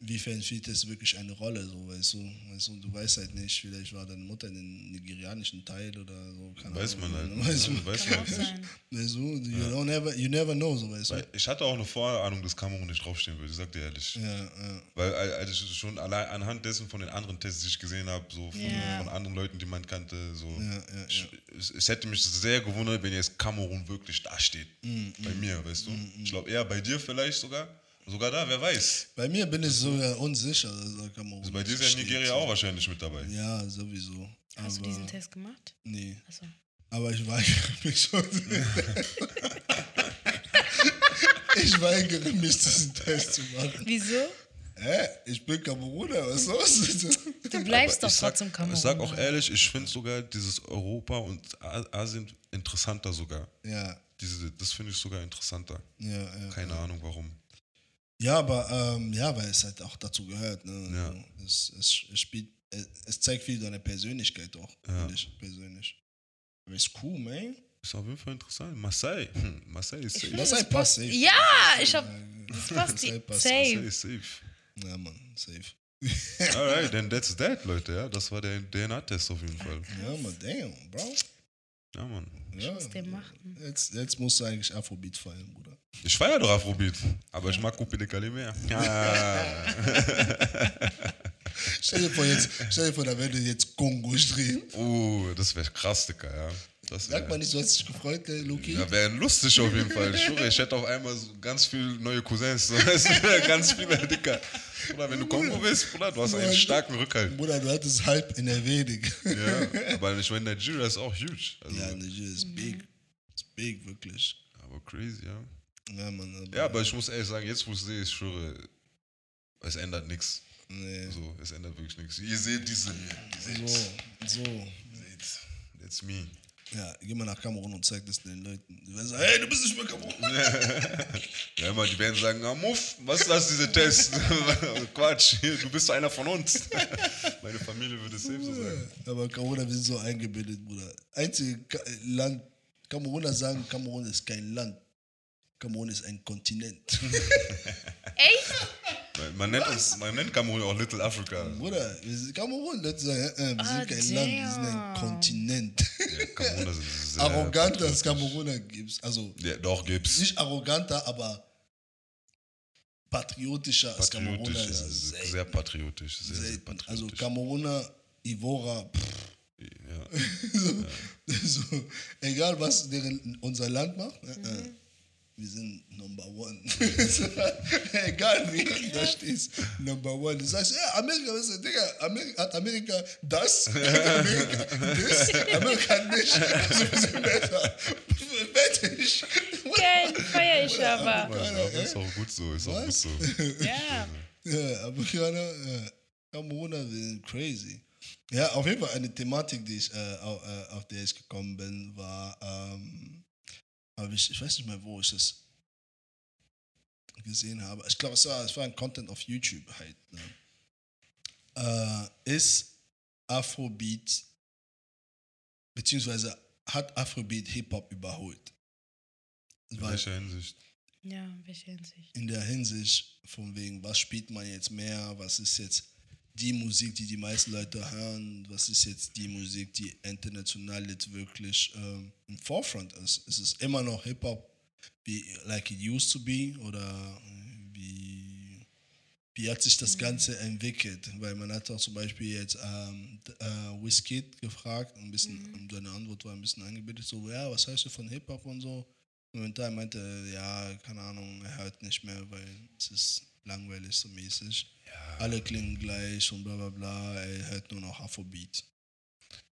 inwiefern spielt das wirklich eine Rolle, so, weißt du, weißt du, du weißt halt nicht, vielleicht war deine Mutter in den nigerianischen Teil oder so, keine Weiß Ahnung, man halt. Weißt du, Ja, weiß man nicht. sein. weißt du, you, don't never, you never know, so, weißt du. Weil Ich hatte auch eine Vorahnung, dass Kamerun nicht draufstehen würde, ich sag dir ehrlich. Ja, ja. Weil äh, als ich schon allein anhand dessen von den anderen Tests, die ich gesehen habe, so von, Ja. von anderen Leuten, die man kannte, so. Ja, ja, Ich, es, es hätte mich sehr gewundert, wenn jetzt Kamerun wirklich da steht. Mm, bei mir, weißt du? Ich glaube eher bei dir vielleicht sogar. Sogar da, wer weiß. Bei mir bin ich sogar unsicher. Also Also bei dir ist ja steht, Nigeria auch wahrscheinlich mit dabei. Ja, sowieso. Hast du aber, diesen Test gemacht? Nee, Achso. aber ich weigere mich schon. ich weigere mich, diesen Test zu machen. Wieso? Hä? Ich bin Kameruner, was sollst du? Du bleibst Aber doch ich sag, trotzdem Kamerun. Ich sag auch ehrlich, ich finde sogar dieses Europa und Asien interessanter sogar. Ja, Diese, das finde ich sogar interessanter. ja, ja. Keine Ahnung warum. Ja, aber ähm, ja, weil es halt auch dazu gehört. Ne? Ja. Also Es, es, es, spielt, es, es zeigt viel deine Persönlichkeit auch, Ja. finde ich persönlich. Aber ist cool, man. Ist auf jeden Fall interessant. Marseille. Hm, Marseille ist safe. Das ist ein Pass, safe. Ja, ich hab. Das passt Marseille passt. Marseille safe. ist safe. Ja, Mann, safe. Alright, then that's that, Leute. Ja, das war der DNA-Test auf jeden Fall. Ja, man, damn, Bro. Ja, Mann. Ja. muss den machen. Jetzt, jetzt musst du eigentlich Afrobeat feiern, Bruder. Ich feiere doch Afrobeat, aber ich mag Coupé de Calais mehr. Ja. Stell dir vor, jetzt, stell dir vor, da würde jetzt Kongo drehen. Oh, das wäre krass, Dicker, ja. Das Sag mal nicht, du hast dich gefreut, gell, Luki? ja, wäre lustig auf jeden Fall. Ich schwöre, ich hätte auf einmal so ganz viele neue Cousins. So, weißt du, ganz viele Dicker. Oder wenn du Kongo bist, Bruder, du hast einen starken Rückhalt. Bruder, du hattest halb NRW, Digga. Ja, aber ich meine, Nigeria ist auch huge. Also, Ja, Nigeria ist big. Ist big, wirklich. aber crazy, ja. Ja, Mann. Aber, Ja, aber ich muss ehrlich sagen, jetzt wo ich sehe, ich schwöre, es ändert nichts. Nee. So, es ändert wirklich nichts. Ihr seht diese. Ihr So, seht. so. Seht. That's me. Ja, geh mal nach Kamerun und zeig das den Leuten. Die werden sagen, hey, du bist nicht mehr Kamerun. Ja, immer, die werden sagen, ah, Muff, was ist das, diese Test? Quatsch, du bist einer von uns. Meine Familie würde safe so sagen. Aber Kameruner, wir sind so eingebildet, Bruder. Einzige Ka Land, Kameruner sagen, Kamerun ist kein Land. Kamerun ist ein Kontinent. Echt? Man nennt, uns, man nennt Kamerun auch Little Africa. Bruder, wir sind Kamerun, Leute sagen, äh, wir Ah, sind kein Land, wir sind ein. Kontinent. Ja, Kameruner sind sehr Arroganter als. Kameruner gibt's. Also Ja, doch, gibt's. nicht arroganter, aber patriotischer als Kameruner. Ja, ist sehr, selten. sehr patriotisch. Sehr, sehr selten. patriotisch. Also Kameruner, Ivora, pff, ja. so, egal was deren, unser Land macht, äh, äh, wir sind Number One. egal wie du da stehst, Number One. Du sagst, ja, Amerika, was ist, Digga, Amerika, hat Amerika das? Amerika das? Amerika nicht. Also wir sind besser. Fertig. Geil, feier ich aber. Aber ist auch gut so, ist auch gut so. Ja. Ja, Amerikaner, ja. Kameruner sind crazy. Ja, auf jeden Fall eine Thematik, die ich, äh, auf, äh, auf der ich gekommen bin, war, ähm, hab ich, ich weiß nicht mehr, wo ich das gesehen habe. Ich glaube, es war, es war ein Content auf YouTube halt. Ne? Äh, ist Afrobeat, beziehungsweise hat Afrobeat Hip-Hop überholt? In Weil welcher Hinsicht? Ja, in welcher Hinsicht? in der Hinsicht von wegen, was spielt man jetzt mehr, was ist jetzt die Musik, die die meisten Leute hören, was ist jetzt die Musik, die international jetzt wirklich ähm, im Forefront ist. Ist es immer noch Hip-Hop, wie like it used to be oder wie, wie hat sich das Ganze entwickelt? Weil man hat auch zum Beispiel jetzt ähm, äh, Wizkid gefragt, ein bisschen, und seine Antwort war ein bisschen eingebildet, so, ja, was heißt du von Hip-Hop und so? Momentan meinte er, ja, keine Ahnung, er hört nicht mehr, weil es ist langweilig so mäßig. Alle klingen gleich und bla bla bla, er hört nur noch Afrobeat.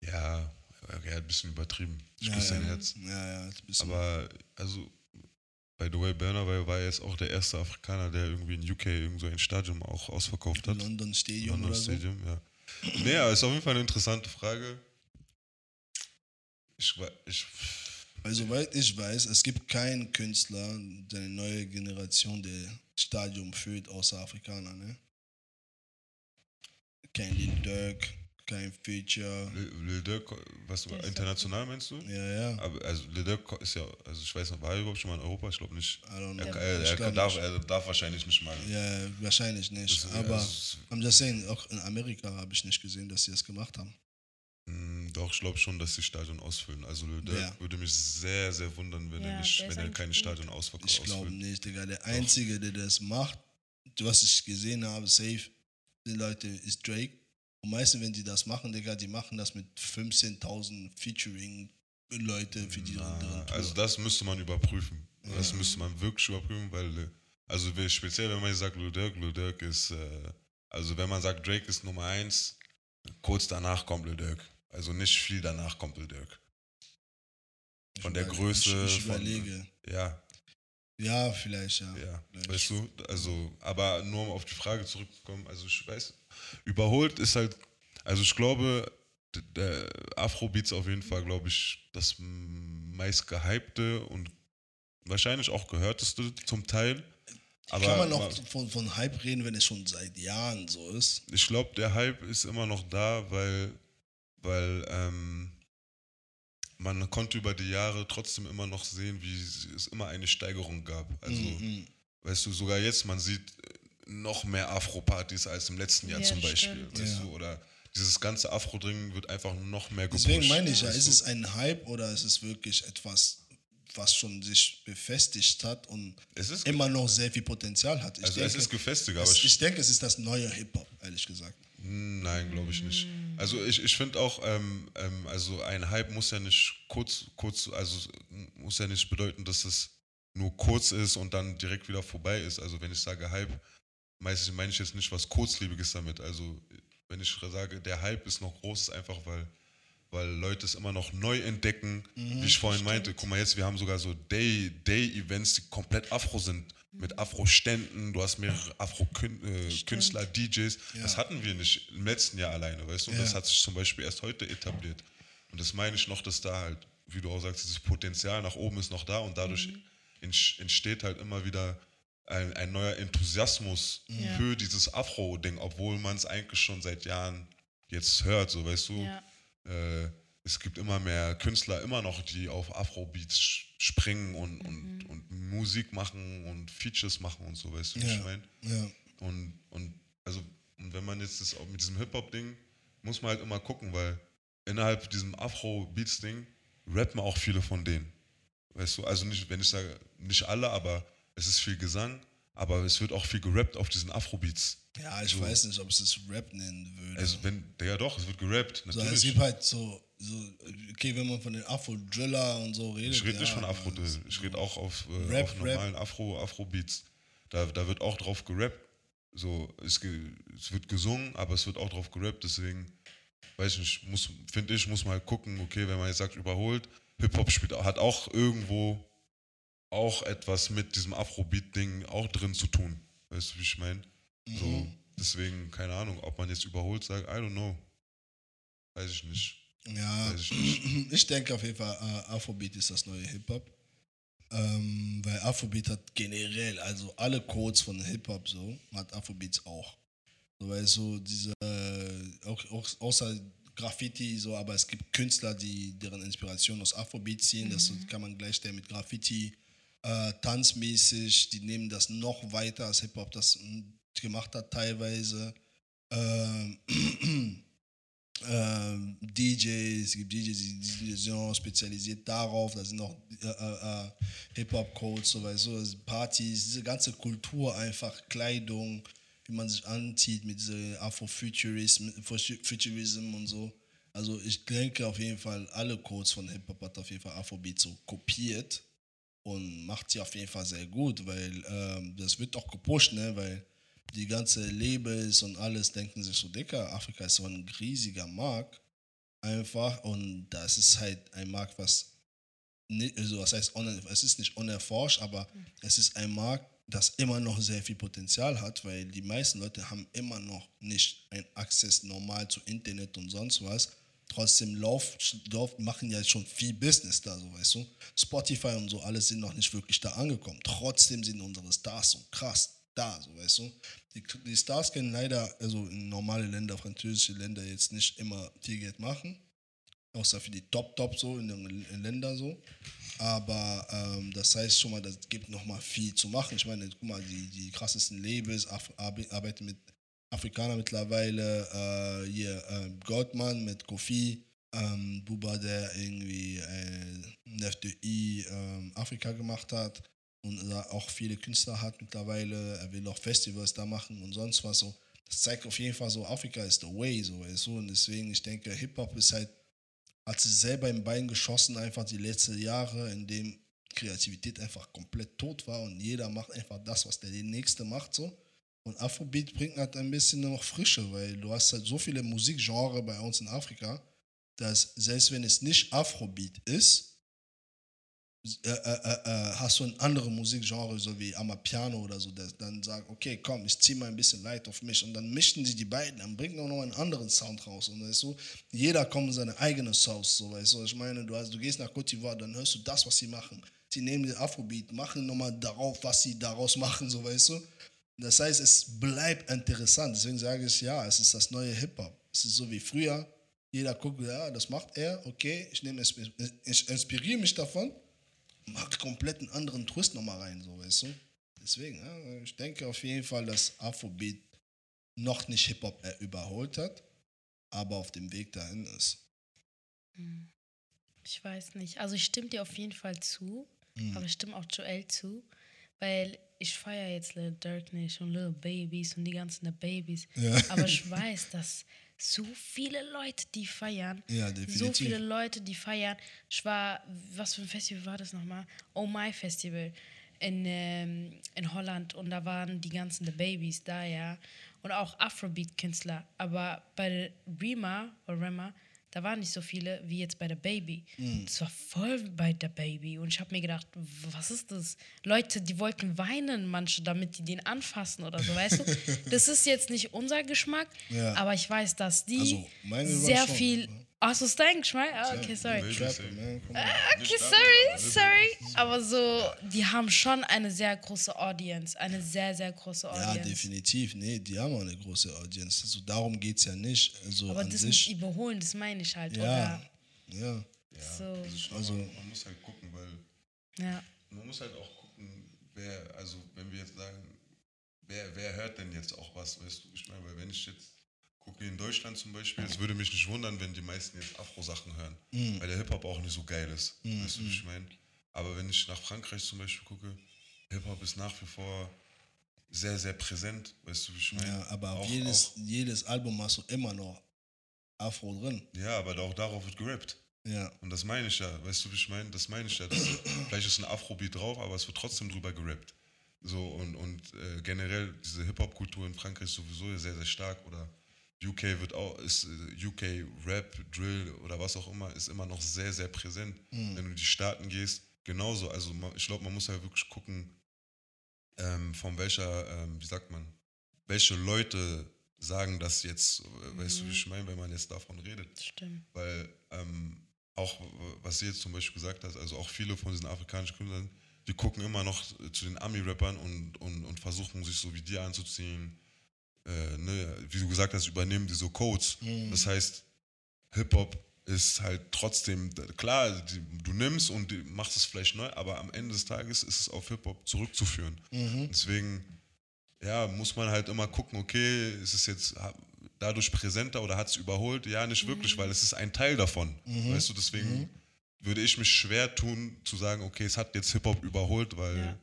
Ja, er hat ein bisschen übertrieben. Ich ja, küsse sein ja, Herz. Ja, ja, ein bisschen. Aber, also, by the way, Burner war, war jetzt auch der erste Afrikaner, der irgendwie in UK irgend so ein Stadion auch ausverkauft hat. London Stadium London oder so. Stadium, ja. Naja, ist auf jeden Fall eine interessante Frage. Ich, ich, Weil soweit ich weiß, es gibt keinen Künstler, der eine neue Generation der Stadium füllt, außer Afrikaner, ne? Kein Lil Durk, kein Future. Lil Durk, was du, international meinst du? Ja, ja. Aber, also Lil Durk ist ja, also ich weiß nicht, war er überhaupt schon mal in Europa? Ich glaube nicht. I don't know. Er, er, er, glaub darf, nicht. er darf wahrscheinlich nicht mal. Ja, wahrscheinlich nicht. Das- Aber also, I'm just saying, auch in Amerika habe ich nicht gesehen, dass sie das gemacht haben. Mh, doch, ich glaube schon, dass die Stadion ausfüllen. Also Durk Ja. würde mich sehr, sehr wundern, wenn Ja, er, nicht, wenn er keine. Stadion ausverkauft Ich glaube nicht, Digga. Der Einzige, der das macht, was ich gesehen habe, safe, die Leute, ist Drake. Und meistens, wenn die das machen, Digga, die machen das mit 15.000 Featuring-Leute für die Na, anderen Tour. also das müsste man überprüfen. Das müsste man wirklich überprüfen, weil, äh, also speziell wenn man sagt Lil Durk ist, äh, also wenn man sagt Drake ist Nummer eins, kurz danach kommt Lil Durk. Also nicht viel danach kommt Lil. Ich von der Größe, Ich, ich von- überlege. Ja, Ja, vielleicht, ja. ja. Vielleicht. Weißt du, also, aber nur um auf die Frage zurückzukommen, also ich weiß, überholt ist halt, also ich glaube, der Afrobeat ist auf jeden Fall, glaube ich, das meist gehypte und wahrscheinlich auch gehörteste zum Teil. Aber Kann man noch aber von, von Hype reden, wenn es schon seit Jahren so ist? ich glaube, der Hype ist immer noch da, weil, weil ähm, man konnte über die Jahre trotzdem immer noch sehen, wie es immer eine Steigerung gab. Also, Mhm. weißt du, sogar jetzt, man sieht äh, noch mehr Afro-Partys als im letzten Jahr Ja, zum Beispiel. stimmt. Weißt Ja. du, oder dieses ganze Afro-Ding wird einfach noch mehr gepusht. Deswegen meine ich ja, ist du? es ein Hype oder ist es wirklich etwas, was schon sich befestigt hat und Es ist, immer noch sehr viel Potenzial hat? Ich, also denke, es ist gefestigt, aber es, ich, ich denke, es ist das neue Hip-Hop, ehrlich gesagt. Nein, glaube ich nicht. Also ich, ich finde auch, ähm, ähm, also ein Hype muss ja nicht kurz, kurz, also muss ja nicht bedeuten, dass es nur kurz ist und dann direkt wieder vorbei ist. Also wenn ich sage Hype, meistens meine ich jetzt nicht was Kurzlebiges damit. Also wenn ich sage, der Hype ist noch groß, ist einfach, weil, weil Leute es immer noch neu entdecken, wie ich vorhin meinte. Guck mal jetzt, wir haben sogar so Day- Day-Events, die komplett Afro sind. Mit Afro-Ständen, du hast mehrere Afro-Künstler, DJs. Das hatten wir nicht im letzten Jahr alleine, weißt du? Und das Ja. hat sich zum Beispiel erst heute etabliert. Und das meine ich noch, dass da halt, wie du auch sagst, dieses Potenzial nach oben ist noch da und dadurch entsch- entsteht halt immer wieder ein, ein neuer Enthusiasmus Ja. für dieses Afro-Ding, obwohl man es eigentlich schon seit Jahren jetzt hört, so weißt du. Ja. Äh, es gibt immer mehr Künstler immer noch, die auf Afrobeats springen und, und, und Musik machen und Features machen und so, weißt du, wie Ja. ich meine? Ja. Und, und, also, und wenn man jetzt das auch mit diesem Hip-Hop-Ding, muss man halt immer gucken, weil innerhalb diesem Afro-Beats-Ding rappen auch viele von denen. Weißt du, also nicht, wenn ich sage, nicht alle, aber es ist viel Gesang, aber es wird auch viel gerappt auf diesen Afro-Beats. Ja, ich So. weiß nicht, ob es das Rap nennen würde. Also wenn, ja doch, es wird gerappt, so, natürlich. es gibt halt so, so, okay, wenn man von den Afro-Driller und so redet. Ich rede ja, nicht von aber Afro, es- ich rede auch auf, äh, Rap, auf Rap. normalen Afro, Afro-Beats. Da, da wird auch drauf gerappt. So, es, es wird gesungen, aber es wird auch drauf gerappt, deswegen, weiß ich nicht, muss, finde ich, muss man halt gucken, okay, wenn man jetzt sagt, überholt, Hip-Hop spielt, hat auch irgendwo auch etwas mit diesem Afrobeat-Ding auch drin zu tun. Weißt du, wie ich meine? So, Mhm. deswegen, keine Ahnung, ob man jetzt überholt sagt, I don't know. weiß ich nicht. Ja, ich denke auf jeden Fall, äh, Afrobeat ist das neue Hip-Hop. Ähm, weil Afrobeat hat generell, also alle Codes von Hip-Hop so, hat Afrobeats auch. So, weil so diese, äh, auch, auch, außer Graffiti, so, aber es gibt Künstler, die deren Inspiration aus Afrobeat ziehen. Das so, kann man gleichstellen mit Graffiti. Äh, tanzmäßig, die nehmen das noch weiter, als Hip-Hop das mm, gemacht hat, teilweise. Ähm, ähm, DJs, es gibt DJs, die sind spezialisiert darauf, da sind noch äh, äh, äh, Hip-Hop-Codes, so, weißt du, also Partys, diese ganze Kultur einfach, Kleidung, wie man sich anzieht mit diesem Afrofuturism Futurism und so. Also ich denke auf jeden Fall, alle Codes von Hip-Hop hat auf jeden Fall Afrobeat so kopiert und macht sie auf jeden Fall sehr gut, weil ähm, das wird auch gepusht, ne, weil die ganze Labels und alles denken sich so, Dicker, Afrika ist so ein riesiger Markt einfach und das ist halt ein Markt, was nicht, also was heißt, es ist nicht unerforscht, aber es ist ein Markt, das immer noch sehr viel Potenzial hat, weil die meisten Leute haben immer noch nicht ein Access normal zu Internet und sonst was. Trotzdem lauf, lauf, machen ja schon viel Business da, so weißt du. Spotify und so alles sind noch nicht wirklich da angekommen. Trotzdem sind unsere Stars so krass da, so weißt du. Die, die Stars können leider, also in normale Länder, französische Länder jetzt nicht immer viel Geld machen. Außer für die Top-Top so in den Ländern so. Aber ähm, das heißt schon mal, das gibt noch mal viel zu machen. Ich meine, guck mal, die, die krassesten Labels Af arbe- arbeiten mit Afrikanern mittlerweile. Äh, hier ähm, Goldman mit Kofi. Ähm, Buba, der irgendwie äh, FDI ähm, Afrika gemacht hat und auch viele Künstler hat mittlerweile. Er will auch Festivals da machen und sonst was so. Das zeigt auf jeden Fall so, Afrika ist the way, so weißt du. Und deswegen, ich denke, Hip-Hop ist halt, hat sich selber im Bein geschossen, einfach die letzten Jahre, in dem Kreativität einfach komplett tot war und jeder macht einfach das, was der Nächste macht, so. Und Afrobeat bringt halt ein bisschen noch Frische, weil du hast halt so viele Musikgenre bei uns in Afrika, dass selbst wenn es nicht Afrobeat ist, äh, äh, äh, äh, hast du ein anderes Musikgenre, so wie Amapiano oder so, der dann sagt, okay, komm, ich zieh mal ein bisschen Light auf mich. Und dann mischen sie die beiden, dann bringen auch noch einen anderen Sound raus. Und weißt du, jeder kommt in seine eigene Sauce, so weißt du, ich meine, du, hast, du gehst nach Côte d'Ivoire, dann hörst du das, was sie machen, sie nehmen den Afrobeat, machen nochmal darauf, was sie daraus machen, so weißt du, das heißt, es bleibt interessant, deswegen sage ich, ja, es ist das neue Hip-Hop, es ist so wie früher, jeder guckt, ja, das macht er, okay, ich, ich inspiriere mich davon, macht komplett einen anderen Twist nochmal rein, so weißt du. Deswegen, ja, ich denke auf jeden Fall, dass Afrobeat noch nicht Hip-Hop äh, überholt hat, aber auf dem Weg dahin ist. Ich weiß nicht. Also ich stimme dir auf jeden Fall zu, Mhm. aber ich stimme auch Joel zu, weil ich feiere jetzt Lil Durk nicht und Lil Babies und die ganzen The Babys. Ja. Aber ich weiß, dass so viele Leute, die feiern, Ja, so definitiv. viele Leute, die feiern. Ich war, was für ein Festival war das nochmal? Oh My Festival in, ähm, in Holland und da waren die ganzen The Babies da, ja. Und auch Afrobeat-Künstler. Aber bei Rema oder Rema, da waren nicht so viele wie jetzt bei der Baby. Mhm. Das war voll bei der Baby. Und ich habe mir gedacht, was ist das? Leute, die wollten weinen, manche, damit die den anfassen oder so, weißt du? Das ist jetzt nicht unser Geschmack, Ja. aber ich weiß, dass die Also, sehr schon, viel. ne? Ach, so ist dein Geschmack? Ah, okay, sorry. Okay, sorry, sorry. Aber so, die haben schon eine sehr große Audience. Eine sehr, sehr große Ja, Audience. definitiv. Nee, die haben auch eine große Audience. Also darum geht es ja nicht. Also Aber an das sich. mit überholen, das meine ich halt, ja, oder? ja. Ja, So. also, Also- man muss halt gucken, weil Ja. man muss halt auch gucken, wer, also wenn wir jetzt sagen, wer, wer hört denn jetzt auch was, weißt du, ich meine, weil wenn ich jetzt gucke in Deutschland zum Beispiel, es würde mich nicht wundern, wenn die meisten jetzt Afro-Sachen hören, Mhm. weil der Hip-Hop auch nicht so geil ist, weißt du, wie ich meine? Aber wenn ich nach Frankreich zum Beispiel gucke, Hip-Hop ist nach wie vor sehr, sehr präsent, weißt du, wie ich meine? ja, aber auf Auch- jedes, auch- jedes Album hast du immer noch Afro drin. Ja, aber auch darauf wird gerappt. Ja. Und das meine ich ja, weißt du, wie ich meine? Das meine ich ja. Das, vielleicht ist ein Afrobeat drauf, aber es wird trotzdem drüber gerappt. So, und, und äh, generell diese Hip-Hop-Kultur in Frankreich ist sowieso sehr, sehr stark. Oder UK wird auch, ist äh, UK Rap, Drill oder was auch immer, ist immer noch sehr, sehr präsent. Wenn du in die Staaten gehst, genauso. Also ich glaube, man muss ja wirklich gucken, ähm, von welcher, ähm, wie sagt man, welche Leute sagen, dass jetzt, äh, weißt du, wie ich meine, wenn man jetzt davon redet. Stimmt. Weil ähm, auch, äh, was sie jetzt zum Beispiel gesagt hast, also auch viele von diesen afrikanischen Künstlern, die gucken immer noch zu den Ami-Rappern und, und, und versuchen sich so wie die anzuziehen. Äh, ne, wie du gesagt hast, übernehmen die so Codes. Das heißt, Hip-Hop ist halt trotzdem, klar, die, du nimmst und machst es vielleicht neu, aber am Ende des Tages ist es auf Hip-Hop zurückzuführen. Deswegen, ja, muss man halt immer gucken, okay, ist es jetzt dadurch präsenter oder hat es überholt? Ja, nicht wirklich, weil es ist ein Teil davon. Weißt du, deswegen würde ich mich schwer tun, zu sagen, okay, es hat jetzt Hip-Hop überholt, weil Ja.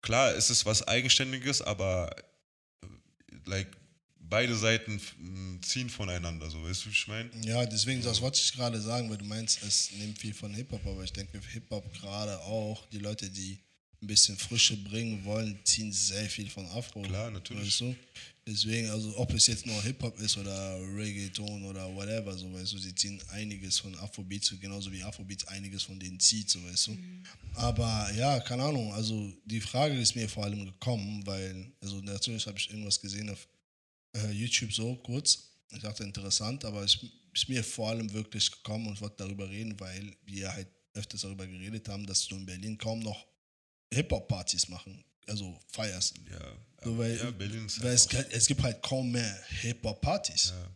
klar, es ist was Eigenständiges, aber like, beide Seiten ziehen voneinander, so weißt du, wie ich meine? Ja, deswegen, das wollte ich gerade sagen, weil du meinst, es nimmt viel von Hip-Hop, aber ich denke, Hip-Hop gerade auch, die Leute, die ein bisschen Frische bringen wollen, ziehen sehr viel von Afro. Klar, natürlich. Weißt du? Deswegen, also ob es jetzt nur Hip-Hop ist oder Reggaeton oder whatever, so weißt du, sie ziehen einiges von Afrobeats, genauso wie Afrobeats einiges von denen zieht, so weißt du. Aber ja, keine Ahnung, also die Frage ist mir vor allem gekommen, weil, also natürlich habe ich irgendwas gesehen auf äh, YouTube so kurz. Ich dachte interessant, aber es ist mir vor allem wirklich gekommen und wollte darüber reden, weil wir halt öfters darüber geredet haben, dass du in Berlin kaum noch Hip-Hop-Partys machen, also feierst. Ja, So, weil, ja Berlin ist weil halt es, kann- es gibt halt kaum mehr Hip-Hop-Partys. ja.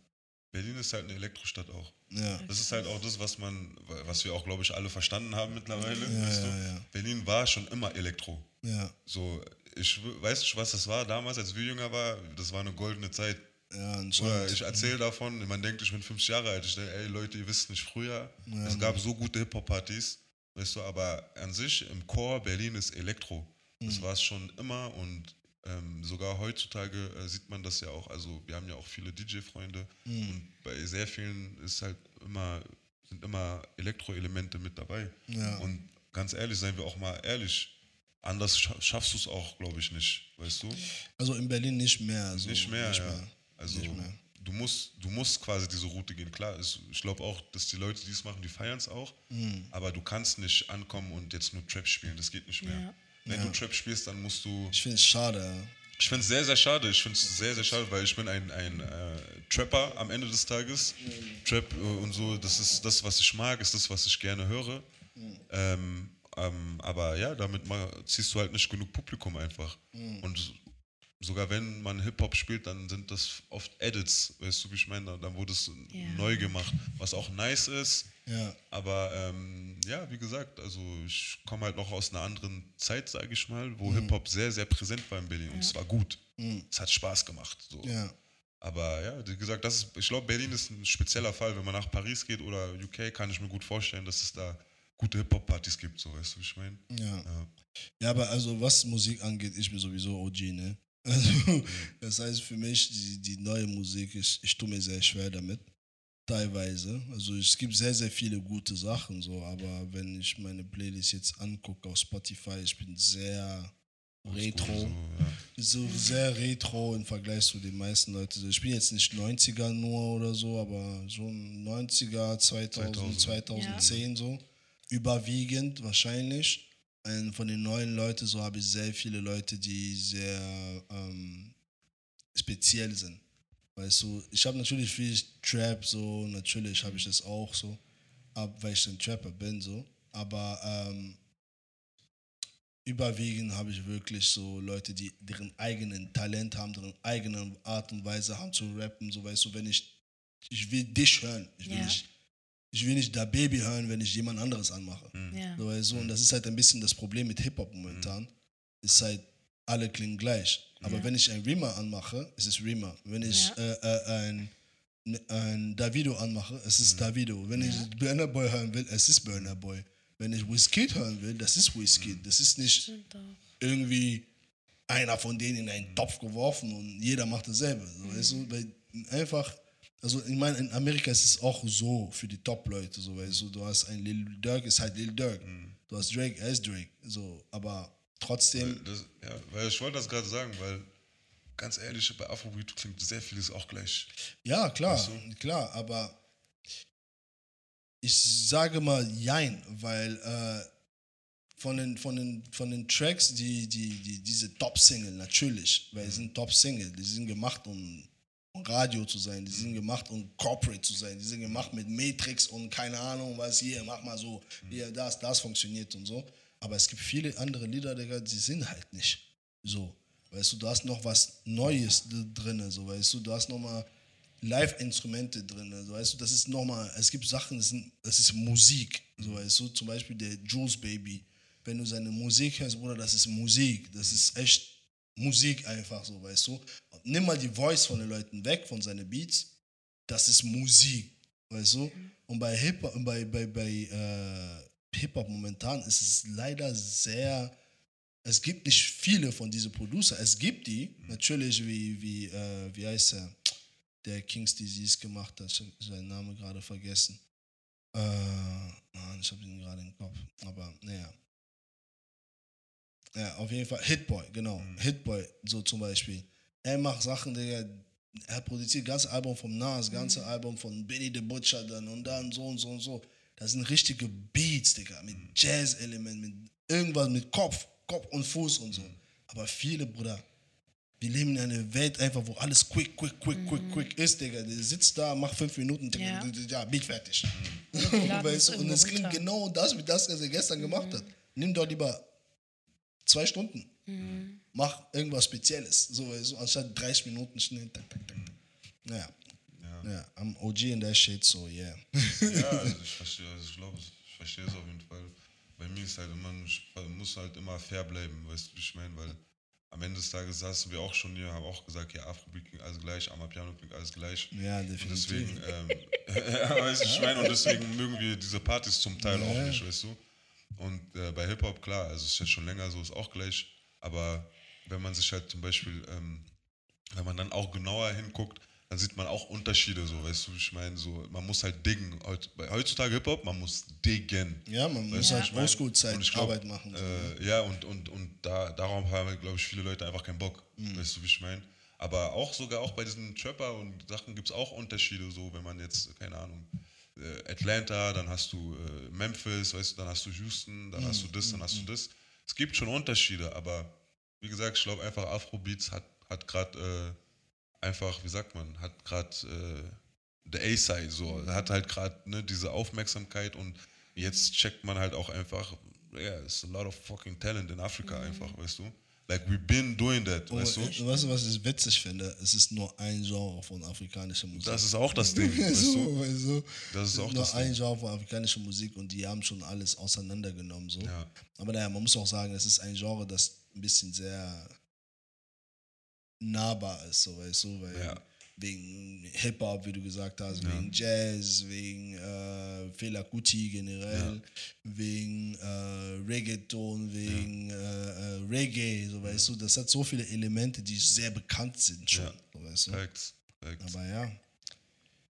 Berlin ist halt eine Elektrostadt auch. Ja. Das ist halt auch das, was man, was wir auch, glaube ich, alle verstanden haben mittlerweile. Ja, weißt du? Berlin war schon immer Elektro. Ja, So, ich weiß nicht, was das war damals, als wir jünger waren. Das war eine goldene Zeit. ja, Oder ich erzähle davon, man denkt, ich bin 50 Jahre alt. Ich denke, ey Leute, ihr wisst nicht früher. es gab so gute Hip-Hop-Partys, weißt du, aber an sich im Chor Berlin ist Elektro. Das war es schon immer und ähm, sogar heutzutage äh, sieht man das ja auch. Also wir haben ja auch viele DJ-Freunde und bei sehr vielen ist halt immer, sind immer Elektroelemente mit dabei. Ja. Und ganz ehrlich, seien wir auch mal ehrlich, anders scha- schaffst du es auch, glaube ich, nicht, weißt du? Also in Berlin nicht mehr. Also Nicht mehr, ja. mehr. Also Nicht mehr. du musst, du musst quasi diese Route gehen. Klar, ist, ich glaube auch, dass die Leute, die es machen, die feiern es auch. Mhm. Aber du kannst nicht ankommen und jetzt nur Trap spielen. Das geht nicht mehr. Ja. Wenn du Trap spielst, dann musst du. Ich finde es schade. ja. Ich finde es sehr, sehr schade. Ich finde es sehr, sehr schade, weil ich bin ein, ein äh, Trapper am Ende des Tages. Trap äh, und so, das ist das, was ich mag, ist das, was ich gerne höre. Ähm, ähm, aber ja, damit ma- ziehst du halt nicht genug Publikum einfach. Und sogar wenn man Hip-Hop spielt, dann sind das oft Edits, weißt du, wie ich meine? Dann wurde es Ja. neu gemacht, was auch nice ist. Ja. Aber ähm, ja, wie gesagt, also ich komme halt noch aus einer anderen Zeit, sage ich mal, wo Hip-Hop sehr, sehr präsent war in Berlin. Und es war gut. Es hat Spaß gemacht. So. Ja. Aber ja, wie gesagt, das ist, ich glaube, Berlin ist ein spezieller Fall. Wenn man nach Paris geht oder UK, kann ich mir gut vorstellen, dass es da gute Hip-Hop-Partys gibt, so weißt du, wie ich meine? Ja. Ja. Ja, aber also was Musik angeht, ich bin sowieso OG, ne? Also, das heißt für mich, die, die neue Musik, ich, ich tue mir sehr schwer damit. Teilweise. Also es gibt sehr, sehr viele gute Sachen, so, aber wenn ich meine Playlist jetzt angucke auf Spotify, ich bin sehr retro. So, ja. So sehr retro im Vergleich zu den meisten Leuten. So, Ich bin jetzt nicht 90er nur oder so, aber so 90er, 2000, 2000. 2010 so. Überwiegend wahrscheinlich. Und von den neuen Leuten so habe ich sehr viele Leute, die sehr ähm, speziell sind. Weißt du, ich habe natürlich viel Trap, so, natürlich habe ich das auch so, ab, weil ich ein Trapper bin, so. Aber ähm, überwiegend habe ich wirklich so Leute, die deren eigenen Talent haben, deren eigene Art und Weise haben zu rappen. So weißt du, wenn ich, ich will dich hören, ich will Ja. nicht, ich will nicht da Baby hören, wenn ich jemand anderes anmache. Ja. So, weißt du, und das ist halt ein bisschen das Problem mit Hip-Hop momentan. Ist halt, alle klingen gleich. Aber Ja. wenn ich ein Rima anmache, ist es Rima. Wenn ich Ja. äh, äh, ein, ein Davido anmache, es ist Davido. Wenn Ja. ich Burner Boy hören will, es ist Burner Boy. Wenn ich Wizkid hören will, das ist Wizkid. Das ist nicht irgendwie einer von denen in einen Topf geworfen und jeder macht dasselbe. So, weißt du, weil einfach, also ich meine, in Amerika ist es auch so für die Top-Leute, so weißt du, du hast ein Lil Durk, ist halt Lil Durk. Du hast Drake, er ist Drake. So, aber trotzdem, Das, ja, weil ich wollte das gerade sagen, weil ganz ehrlich, bei Afrobeat klingt sehr vieles auch gleich. ja, klar, Weißt du? klar, aber ich sage mal Jein, weil äh, von den, von den, von den Tracks, die, die, die, diese Top-Single, natürlich, weil es sind Top-Single, die sind gemacht, um Radio zu sein, die sind gemacht, um Corporate zu sein, die sind gemacht mit Matrix und keine Ahnung, was hier, mach mal so, hier, das, das funktioniert und so. Aber es gibt viele andere Lieder, Digga, die sind halt nicht so. Weißt du, du hast noch was Neues drin, so, weißt du, du hast noch mal Live-Instrumente drin, so, weißt du, das ist noch mal, es gibt Sachen, das, sind, das ist Musik, so, weißt du, zum Beispiel der Jules Baby, wenn du seine Musik hörst, Bruder, das ist Musik, das ist echt Musik einfach so, weißt du. Nimm mal die Voice von den Leuten weg, von seinen Beats, das ist Musik, weißt du. Und bei Hip-Hop, bei, bei, bei äh, Hip-Hop momentan ist es leider sehr, es gibt nicht viele von diesen Producer, es gibt die, natürlich wie, wie, äh, wie heißt er, der King's Disease gemacht hat, ich habe seinen Namen gerade vergessen. Äh, Mann, ich habe ihn gerade im Kopf, aber naja. Ja, auf jeden Fall. Hitboy, genau. Mhm. Hitboy, so zum Beispiel. Er macht Sachen, Digga. Er produziert ganze Album vom Nas, ganze Album von Benny the Butcher dann und dann so und so und so. Das sind richtige Beats, Digga, mit Jazz-Elementen, mit irgendwas mit Kopf, Kopf und Fuß und so. Aber viele, Bruder, wir leben in einer Welt einfach, wo alles quick, quick, quick, quick, quick ist, Digga. Der sitzt da, macht fünf Minuten, Digga, Ja. ja, Beat fertig. weißt du, und es klingt runter. genau das, wie das, was er gestern gemacht hat. Nimm doch lieber zwei Stunden. Mach irgendwas Spezielles. So, weißt du, anstatt 30 Minuten schnell. Tak, tak, tak. Naja. Ja. I'm OG in that shit, so yeah. Ja, also ich verstehe, also ich glaube, ich verstehe es auf jeden Fall. Bei mir ist halt immer, man muss halt immer fair bleiben, weißt du, wie ich meine, weil am Ende des Tages saßen wir auch schon hier, haben auch gesagt, ja, Afrobeat klingt alles gleich, Amapiano klingt alles gleich. Ja, Und definitiv. deswegen, ähm, ja, weißt du, ich meine, und deswegen mögen wir diese Partys zum Teil auch Ja. nicht, weißt du. Und äh, bei Hip-Hop, klar, also es ist jetzt schon länger so, ist auch gleich, aber wenn man sich halt zum Beispiel, ähm, wenn man dann auch genauer hinguckt, dann sieht man auch Unterschiede, so, weißt du, ich meine, so, man muss halt diggen. Heutzutage Hip-Hop, man muss diggen. Ja, man muss du, halt ich mein? Glaub, Arbeit machen. So. Äh, ja, und, und, und da, darauf haben, glaube ich, viele Leute einfach keinen Bock. Mhm. Weißt du, wie ich meine? Aber auch sogar auch bei diesen Trapper und Sachen gibt es auch Unterschiede, so wenn man jetzt, keine Ahnung, äh, Atlanta, dann hast du äh, Memphis, weißt du, dann hast du Houston, dann hast du das, dann hast du das. Es gibt schon Unterschiede, aber wie gesagt, ich glaube einfach Afrobeats hat, hat gerade äh, einfach, wie sagt man, hat gerade äh, der A-Side so, hat halt gerade ne, diese Aufmerksamkeit und jetzt checkt man halt auch einfach, ja, yeah, it's a lot of fucking talent in Afrika einfach, weißt du? Like we've been doing that, Und weißt du? weißt du, was ich witzig finde? Es ist nur ein Genre von afrikanischer Musik. Das ist auch das Ding, weißt so, du? weißt du? Das ist auch nur das ein Ding. Genre von afrikanischer Musik und die haben schon alles auseinandergenommen. So. Ja. Aber naja, man muss auch sagen, es ist ein Genre, das ein bisschen sehr nahbar ist, so weißt du, weil Ja. wegen Hip-Hop, wie du gesagt hast, Ja. wegen Jazz, wegen äh, Fela Kuti generell, wegen äh, Reggaeton, wegen äh, äh, Reggae, so weißt du, das hat so viele Elemente, die sehr bekannt sind schon, Ja. so weißt du. Facts, facts. Aber ja,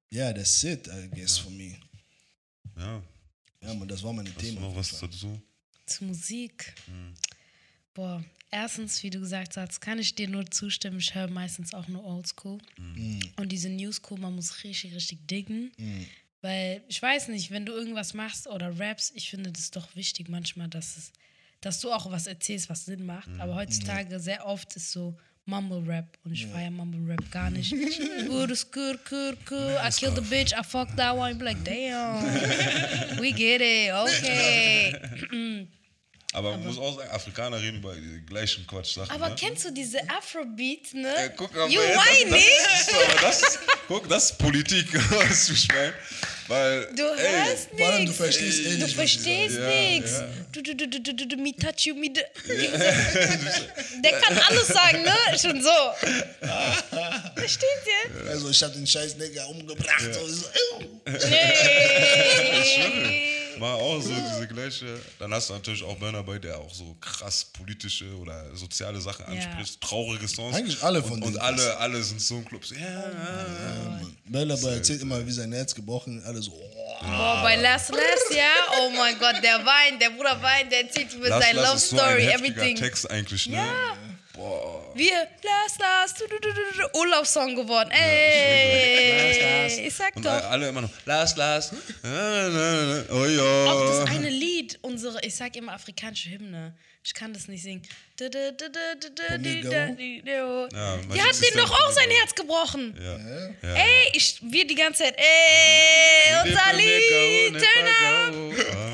ja, that's it, I guess, for me. Ja, Ja, man, das war mein hast du Thema. noch was dazu? Zu Musik. Hm. Boah, erstens, wie du gesagt hast, kann ich dir nur zustimmen. Ich höre meistens auch nur Oldschool. Mhm. Und diese New School, man muss richtig, richtig diggen. Mhm. Weil ich weiß nicht, wenn du irgendwas machst oder raps, ich finde das doch wichtig manchmal, dass es, dass du auch was erzählst, was Sinn macht. Mhm. Aber heutzutage sehr oft ist so Mumble Rap und ich feiere Mumble Rap gar nicht. ist good, good, good. I killed the bitch, I fucked that one. Ich bin like, damn, we get it, okay. Aber man muss auch sagen, Afrikaner reden über die gleichen Quatsch-Sachen. Aber ne? kennst du diese Afrobeat, ne? Äh, guck, aber you jetzt, das, das, ist, aber das, ist- guck, das ist Politik, was du schmeißt. Weil, Du ey, hörst allem, du nichts. verstehst eh Du verstehst sagen. Ja, nichts. ja. Du, du, du, du, du, du, du, me touch you, me. d- Der kann alles sagen, ne? Schon so. Versteht ihr? Also ich hab den scheiß Nigger umgebracht. So, so, ew. Mal auch so diese gleiche. Dann hast du natürlich auch Burner bei, der auch so krass politische oder soziale Sachen Ja. anspricht, traurige Songs. Eigentlich alle von und, denen Und alle, alle sind so ein Club. So, ja, Bella Boy erzählt immer, wie sein Herz gebrochen ist. Alle so, oh. Boah, bei Last Last, ja? Oh mein Gott, der weint, der Bruder weint, der erzählt über seine Love ist so ein Story, everything. Text eigentlich, ne? Ja. Boah. Wir, Lars, Lars, du, du, du, du, du, Urlaubssong geworden. Ey, ich sag Und doch. alle immer noch, Lars, Lars. Oh Auch ja. das eine Lied, unsere, ich sag immer afrikanische Hymne. Ich kann das nicht singen. Ja, Die hat dem doch auch sein. Herz gebrochen. Ja. Ja. Ey, ich, wir die ganze Zeit, ey, unser Lied, turn up.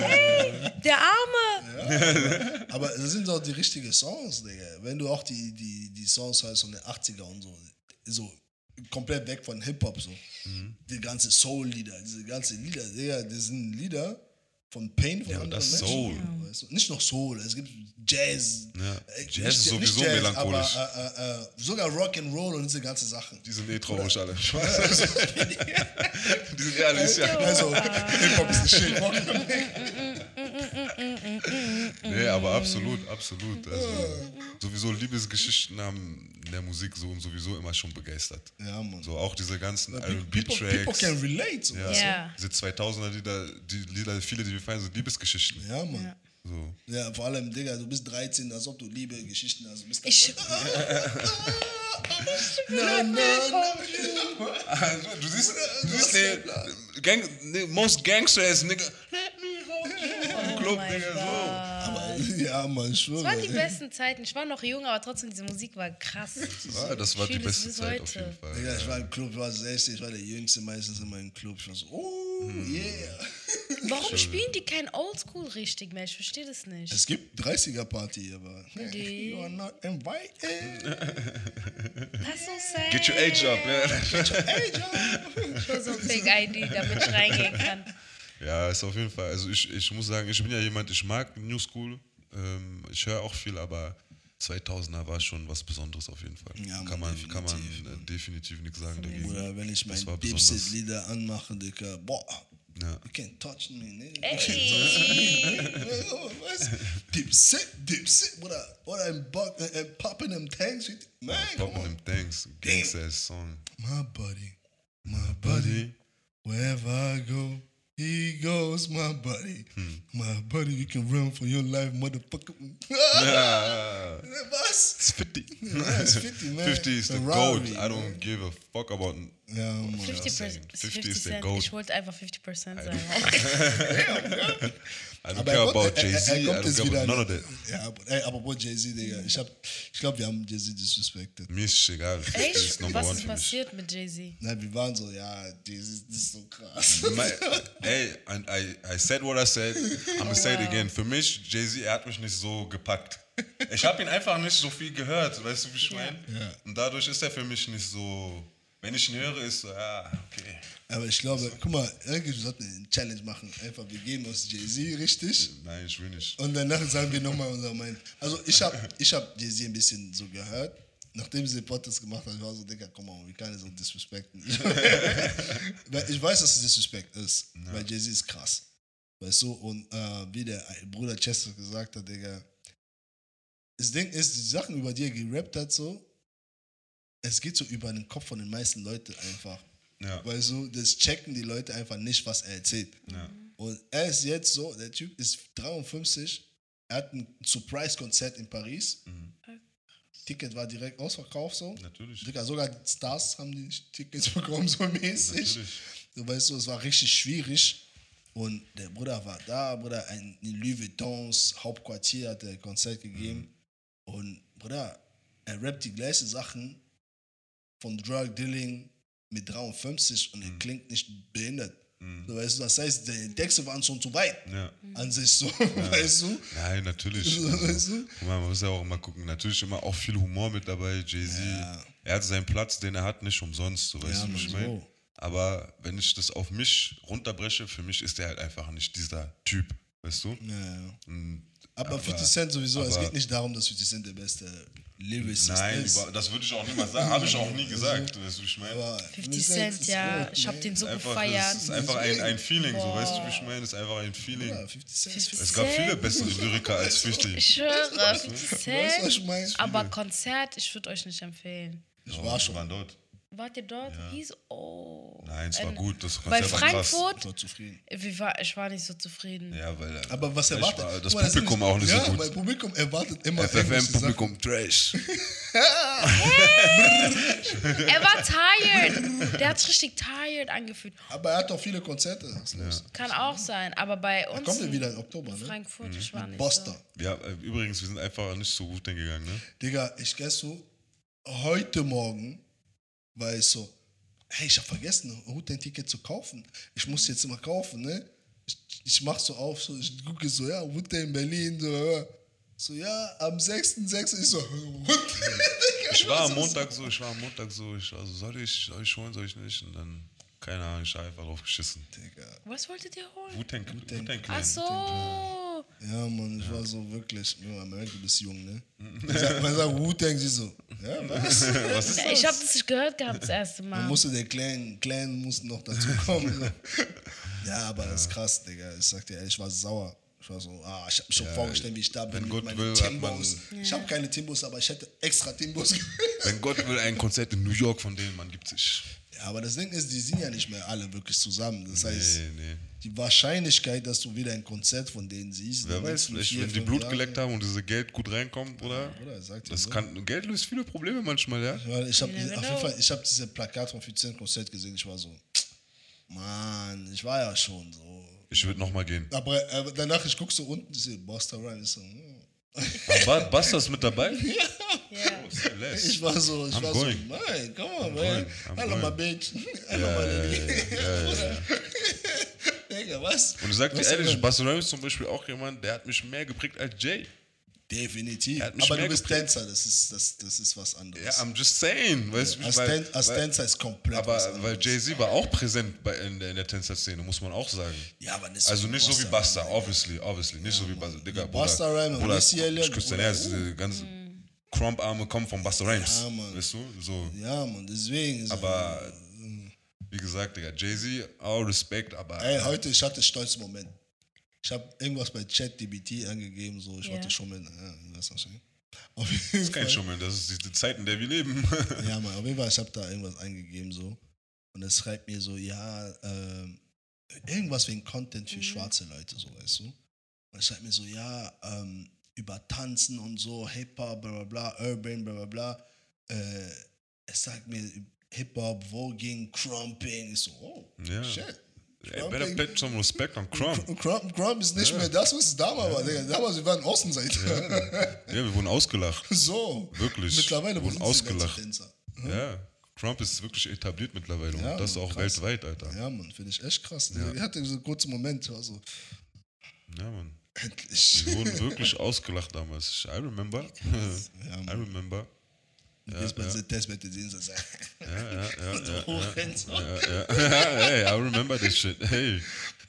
Ah. Der Arme. Aber das sind doch die richtigen Songs, Digga. Wenn du auch die, die, die Songs hörst von den 80er und so, so komplett weg von Hip-Hop, so. Die ganze Soul-Lieder, diese ganzen Lieder, Digga, das sind Lieder von Pain von Ja, anderen das Menschen. Soul. Weißt du? Nicht noch Soul, es gibt Jazz. Ja. Äh, Jazz nicht- ist sowieso nicht melancholisch. Aber, äh, äh, äh, sogar Rock'n'Roll und diese ganzen Sachen. Die sind eh traurig alle. Ich weiß. Die sind eher Alicia. Also, Hip-Hop ist ein Shit. Nee, aber absolut, absolut. Also, sowieso Liebesgeschichten haben in der Musik so und sowieso immer schon begeistert. Ja, Mann. So auch diese ganzen People, people can R&B-Tracks. relate. So, Ja. Ja. Diese 2000er Lieder, die Lieder, viele, die wir feiern, sind Liebesgeschichten. ja, Mann. Ja. So. Ja, vor allem, Digga, du bist 13, als ob du Liebe Geschichten hast. Du bist Ich, na. Also, du siehst, du siehst den Gang, most gangsters, nigga. Let me hold you. Club, Digga, so. Ja, Mann, ich schwöre. das waren die besten Zeiten. Ich war noch jung, aber trotzdem, diese Musik war krass. Ja, das war die beste Zeit auf heute. jeden Fall. Digga, ich war im Club, ich war 16, ich war der Jüngste meistens immer im Club. Ich war so, oh, yeah. Warum spielen die kein Oldschool richtig mehr? Ich verstehe das nicht. Es gibt 30er-Party, aber Die- you are not invited. Ist so sad. Get your age up, ja. hey, Joe. Schon so ein Fake-ID, damit ich reingehen kann. Ja, ist auf jeden Fall. Also ich, ich muss sagen, ich bin ja jemand, ich mag New School. Ähm, ich höre auch viel, aber 2000er war schon was Besonderes auf jeden Fall. Ja, kann man, kann man definitiv, äh, definitiv nichts sagen dagegen. Oder wenn ich mein. Dipset-Lieder anmache, Digga, boah, Ja. you can't touch me, nigga. Ey. Dipset, Dipset, oder, oder ein Buck, äh, äh, popping them tanks. Man, come Poppen on. im Thanks, Gangster Song. My buddy, my buddy, wherever I go, he goes, my buddy. Hmm. My buddy, you can run for your life, motherfucker. Was? It's 50. Ja, it's 50, man. 50 is the goat. I don't give a fuck about. Ja, Mann. 50 saying. 50 50 is the Cent. goat. Ich wollte einfach 50% sagen. I don't Aber care about er- er- Jay-Z. er kommt don't care wieder about none of that. Ja, aber, ey, apropos Jay-Z, Digga. Ich, hab- ich glaube, wir haben Jay-Z disrespected. Mir ist egal. 50 ist Echt? Number Was one ist passiert mit Jay-Z? Nein, wir waren so, ja, Jay-Z, das ist so krass. My, ey, and I, I said what I said. I'm gonna say it again. Für mich, Jay-Z, er hat mich nicht so gepackt. Ich habe ihn einfach nicht so viel gehört, weißt du, wie ich meine? Ja. Und dadurch ist er für mich nicht so. Wenn ich ihn höre, ist so, ja, okay. Aber ich glaube, guck mal, irgendwie sollten wir eine Challenge machen. Einfach, wir geben uns Jay-Z richtig. Nein, ich will nicht. Und danach sagen wir nochmal unser Meinung. Also ich habe ich hab Jay-Z ein bisschen so gehört. Nachdem sie den Podcast gemacht hat, ich war so, Digga, komm mal, wir können so disrespekten. Weil ich weiß, dass es Disrespect ist, weil Jay-Z ist krass. Weißt du, und äh, wie der Bruder Chester gesagt hat, Digga, das Ding ist, die Sachen, über die er gerappt hat, so, es geht so über den Kopf von den meisten Leuten einfach. Ja. Weißt du, das checken die Leute einfach nicht, was er erzählt. ja. Und er ist jetzt so, der Typ ist 53, er hat ein Surprise-Konzert in Paris. Mhm. Ticket war direkt ausverkauft so. Natürlich. Digga, sogar Stars haben die Tickets bekommen, so mäßig. Natürlich. Du weißt so, es war richtig schwierig. Und der Bruder war da, Bruder, ein, in Louis Vuittons Hauptquartier hat er ein Konzert gegeben. Und Bruder, er rappt die gleichen Sachen von Drug Dealing mit 53 und er klingt nicht behindert. Mhm. Du weißt, du, das heißt, die Texte waren schon zu weit Ja. an sich so, weißt du? Nein, natürlich. Weißt Also, du? guck mal, man muss ja auch immer gucken. Natürlich immer auch viel Humor mit dabei. Jay-Z, Ja. er hat seinen Platz, den er hat, nicht umsonst. So, weißt Ja, du, was ich meine? so. Aber wenn ich das auf mich runterbreche, für mich ist er halt einfach nicht dieser Typ, weißt du? Ja, ja. Und, Aber, 50 Cent sowieso, es aber- geht nicht darum, dass 50 Cent der beste Lyricist Nein, ist. über, das würde ich auch niemals sagen. Habe ich auch nie gesagt, weißt du, wie ich meine? Aber 50 Cent, ja. Ich hab ne? den so Einfach, gefeiert. es ist einfach ein, ein Feeling, so, weißt du, wie ich meine? Es ist einfach ein Feeling. Ja, 50 Cent. 50 Es gab viele bessere Lyriker als 50. Ich schwöre, 50 Weißt du, was ich Cent. Aber Konzert, ich würde euch nicht empfehlen. Ich war schon. waren dort. Wart ihr dort? Hieß, oh. Nein, es war Ähm, gut. Das Bei Konzert war krass. Frankfurt, Ich war zufrieden. wie war, ich war nicht so zufrieden. Ja, weil. äh, Aber was ich erwartet? war- Das mal, Publikum sind- auch nicht ja, so Mein gut. Publikum erwartet immer. FFM-Publikum Trash. Er war tired. Der hat sich richtig tired angefühlt. Aber er hat doch viele Konzerte. Los? Kann auch sein, aber bei uns Kommt er wieder im Oktober, ne? Frankfurt, ich war nicht Boster. so. Ja, äh, übrigens, wir sind einfach nicht so gut hingegangen, ne? Digga, ich gehst so, heute Morgen war ich so, hey, ich hab vergessen, ein Ticket zu kaufen. Ich muss jetzt immer kaufen, ne? Ich, ich mach so auf, so, ich gucke so, ja, Wutte in Berlin, so, ja. so ja, am 6.6. ich so, Wutte. Ich war am Montag so, ich war am Montag so, ich war so, soll ich, soll ich holen, soll ich nicht? Und dann, keine Ahnung, ich hab einfach drauf geschissen. Digga. Was wolltet ihr holen? Wu-Tang Clan. Ach so. Ja, Mann, ich war so wirklich, ja, Amerika, du bist jung, ne? Man sagt, man sagt Wu-Tang, sie so, ja, was? Was ist Ich habe das nicht gehört gehabt das erste Man Mal. musste der Clan, Clan mussten noch dazu kommen. So. Ja, aber das ist krass, Digga. Ich sag dir, ehrlich, ich war sauer. Ich war so, ah, ich hab mich schon vorgestellt, wie ich da bin wenn mit Gott meinen will, Timbos. Ich habe keine Timbos, aber ich hätte extra Timbos. Wenn Gott will, ein Konzert in New York von denen, man gibt sich. Ja, aber das Ding ist, die sind ja nicht mehr alle wirklich zusammen. Das heißt, Nee, nee. die Wahrscheinlichkeit, dass du wieder ein Konzert von denen siehst, Wer weiß, vielleicht, vier, wenn die Blut Jahren- geleckt haben und diese Geld gut reinkommt, oder? Dir Das so. kann, Geld löst viele Probleme manchmal, ja? Weil ich habe auf jeden. Fall, ich habe diese Plakat vom 14. Konzert gesehen. Ich war so, Mann, ich war ja schon so. Ich würde nochmal gehen. Aber äh, danach, ich guck so unten, ich sehe Buster Rhymes. Ich so, hm. Basta ist mit dabei? Ja. Less. Ich war so, ich I'm war going. so, nein, come on, man. going, I'm Hello, my going. bitch. Ja, Hello, my ja, lady. ja, ja, ja. Digga, was? Und ich sag dir Was ehrlich, Rhymes ist zum Beispiel auch jemand, der hat mich mehr geprägt als Jay. Definitiv. Er Aber du bist geprägt. Tänzer, das ist, das, das ist was anderes. Ja, I'm just saying. Weißt du, als, weil, Tän als weil, Tänzer ist komplett was aber anderes. weil Jay-Z war auch präsent bei, in, der, in der Tänzerszene, muss man auch sagen. ja, aber nicht so Also wie nicht so wie Busta Basta, obviously, obviously. Nicht so wie Basta. Digga, Ja, Busta Rhymes und Bruder, Missy Elliott, ich küsse dein Bruder, Herz, diese ganzen Crump-Arme kommen von Busta Rhymes. Ja, Mann. weißt du? So. Ja, Mann, deswegen. Ist Aber, wie gesagt, Digga, Jay-Z, all Respekt, aber Ey, heute, ich hatte einen stolzen Moment. Ich habe irgendwas bei ChatDBT angegeben, so, ich Ja. wollte schon mal, ja, das wahrscheinlich. Auf jeden kein Fall. Schummeln, das ist die Zeit, in der wir leben. Ja, Mann, auf jeden Fall, ich habe da irgendwas eingegeben, so. Und es schreibt mir so, ja, ähm, irgendwas wegen Content für schwarze Leute, so, weißt du? Und es schreibt mir so, ja, ähm, über Tanzen und so, Hip-Hop, bla bla bla, Urban, bla bla bla. Äh, es sagt mir Hip-Hop, Voging, Crumping. Ich so, oh, Ja. shit. Ey, better pay some respect on Crump. Crump, Crump ist nicht mehr das, was es damals war. Digga. Damals, wir waren Außenseiter. Ja, wir wurden ausgelacht. so. Wirklich. Mittlerweile Wir wurden ausgelacht. Tänzer? Ja, Crump ist wirklich etabliert mittlerweile Ja, und das Mann, auch krass. weltweit, Alter. Ja, Mann, finde ich echt krass. Ich hatte so einen kurzen Moment, ich war so, Ja, Mann. Endlich. Wir wurden wirklich ausgelacht damals. I remember. Ja, I remember. Jetzt bei dieser Testwette sehen sie, Ja, ja, ja. so ja, hochrennt. so. ja, ja. hey, I remember this shit. Hey.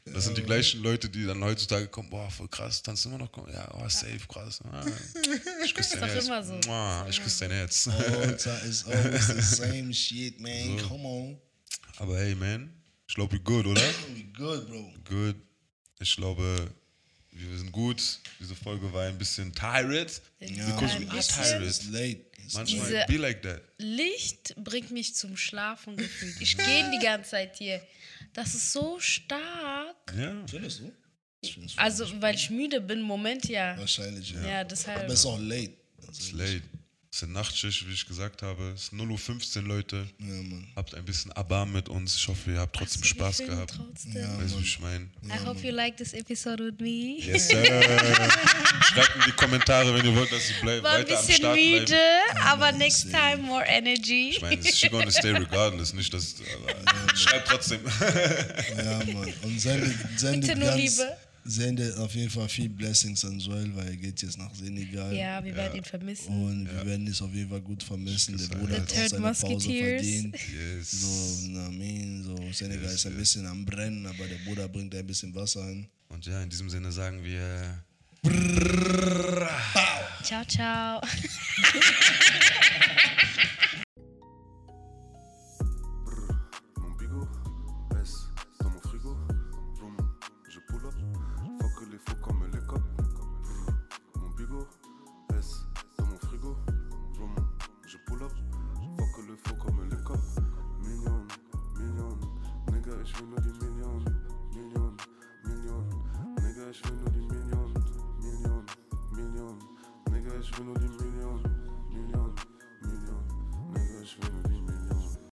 Das sind die gleichen Leute, die dann heutzutage kommen, boah, voll krass, tanzt immer noch, ja, oh, safe, krass. Ah, Ich küsse dein Herz. immer so. Ich küsse dein Herz. Alter, it's always the same shit, man. Come on. Aber hey, man, ich glaube, wir good, oder? We good, bro. Good. Ich glaube, wir sind gut. Diese Folge war ein bisschen tired. Because Ein we are tired. Late. Manchmal Diese- be like that. Licht bringt mich zum Schlafen gefühlt. Ich gehe die ganze Zeit hier. Das ist so stark. Ja. Findest du? Also, weil ich müde bin, Moment ja. wahrscheinlich, ja. Ja, deshalb. Aber es ist auch late. Es ist late. Es ist Nachtschicht, wie ich gesagt habe. Es ist 0.15 Uhr, Leute. ja, Mann. Habt ein bisschen Erbarmen mit uns. Ich hoffe, ihr habt trotzdem Also, Spaß gehabt. Trotzdem. Weißt du, ich meine? I hope you like this episode with me. Yes, sir. Schreibt in die Kommentare, wenn ihr wollt, dass ich bleib, War ein weiter am bisschen Start bleibe. müde, aber next time more energy. Ich meine, she gonna stay regardless. Nicht, dass... Aber schreibt trotzdem. Ja, Mann. Und sendet, sendet, Bitte nur ganz, Liebe. Sendet auf jeden Fall viel Blessings an Joel, weil er geht jetzt nach Senegal. Ja, wir werden ihn vermissen. Und wir werden es auf jeden Fall gut vermissen. Der Bruder The hat auch seine Pause verdient. Yes. So, na, mean, so Senegal Yes, ist ein yes. bisschen am Brennen, aber der Bruder bringt ein bisschen Wasser hin. Und ja, in diesem Sinne sagen wir... Ciao, ciao. Million. Nigga, ich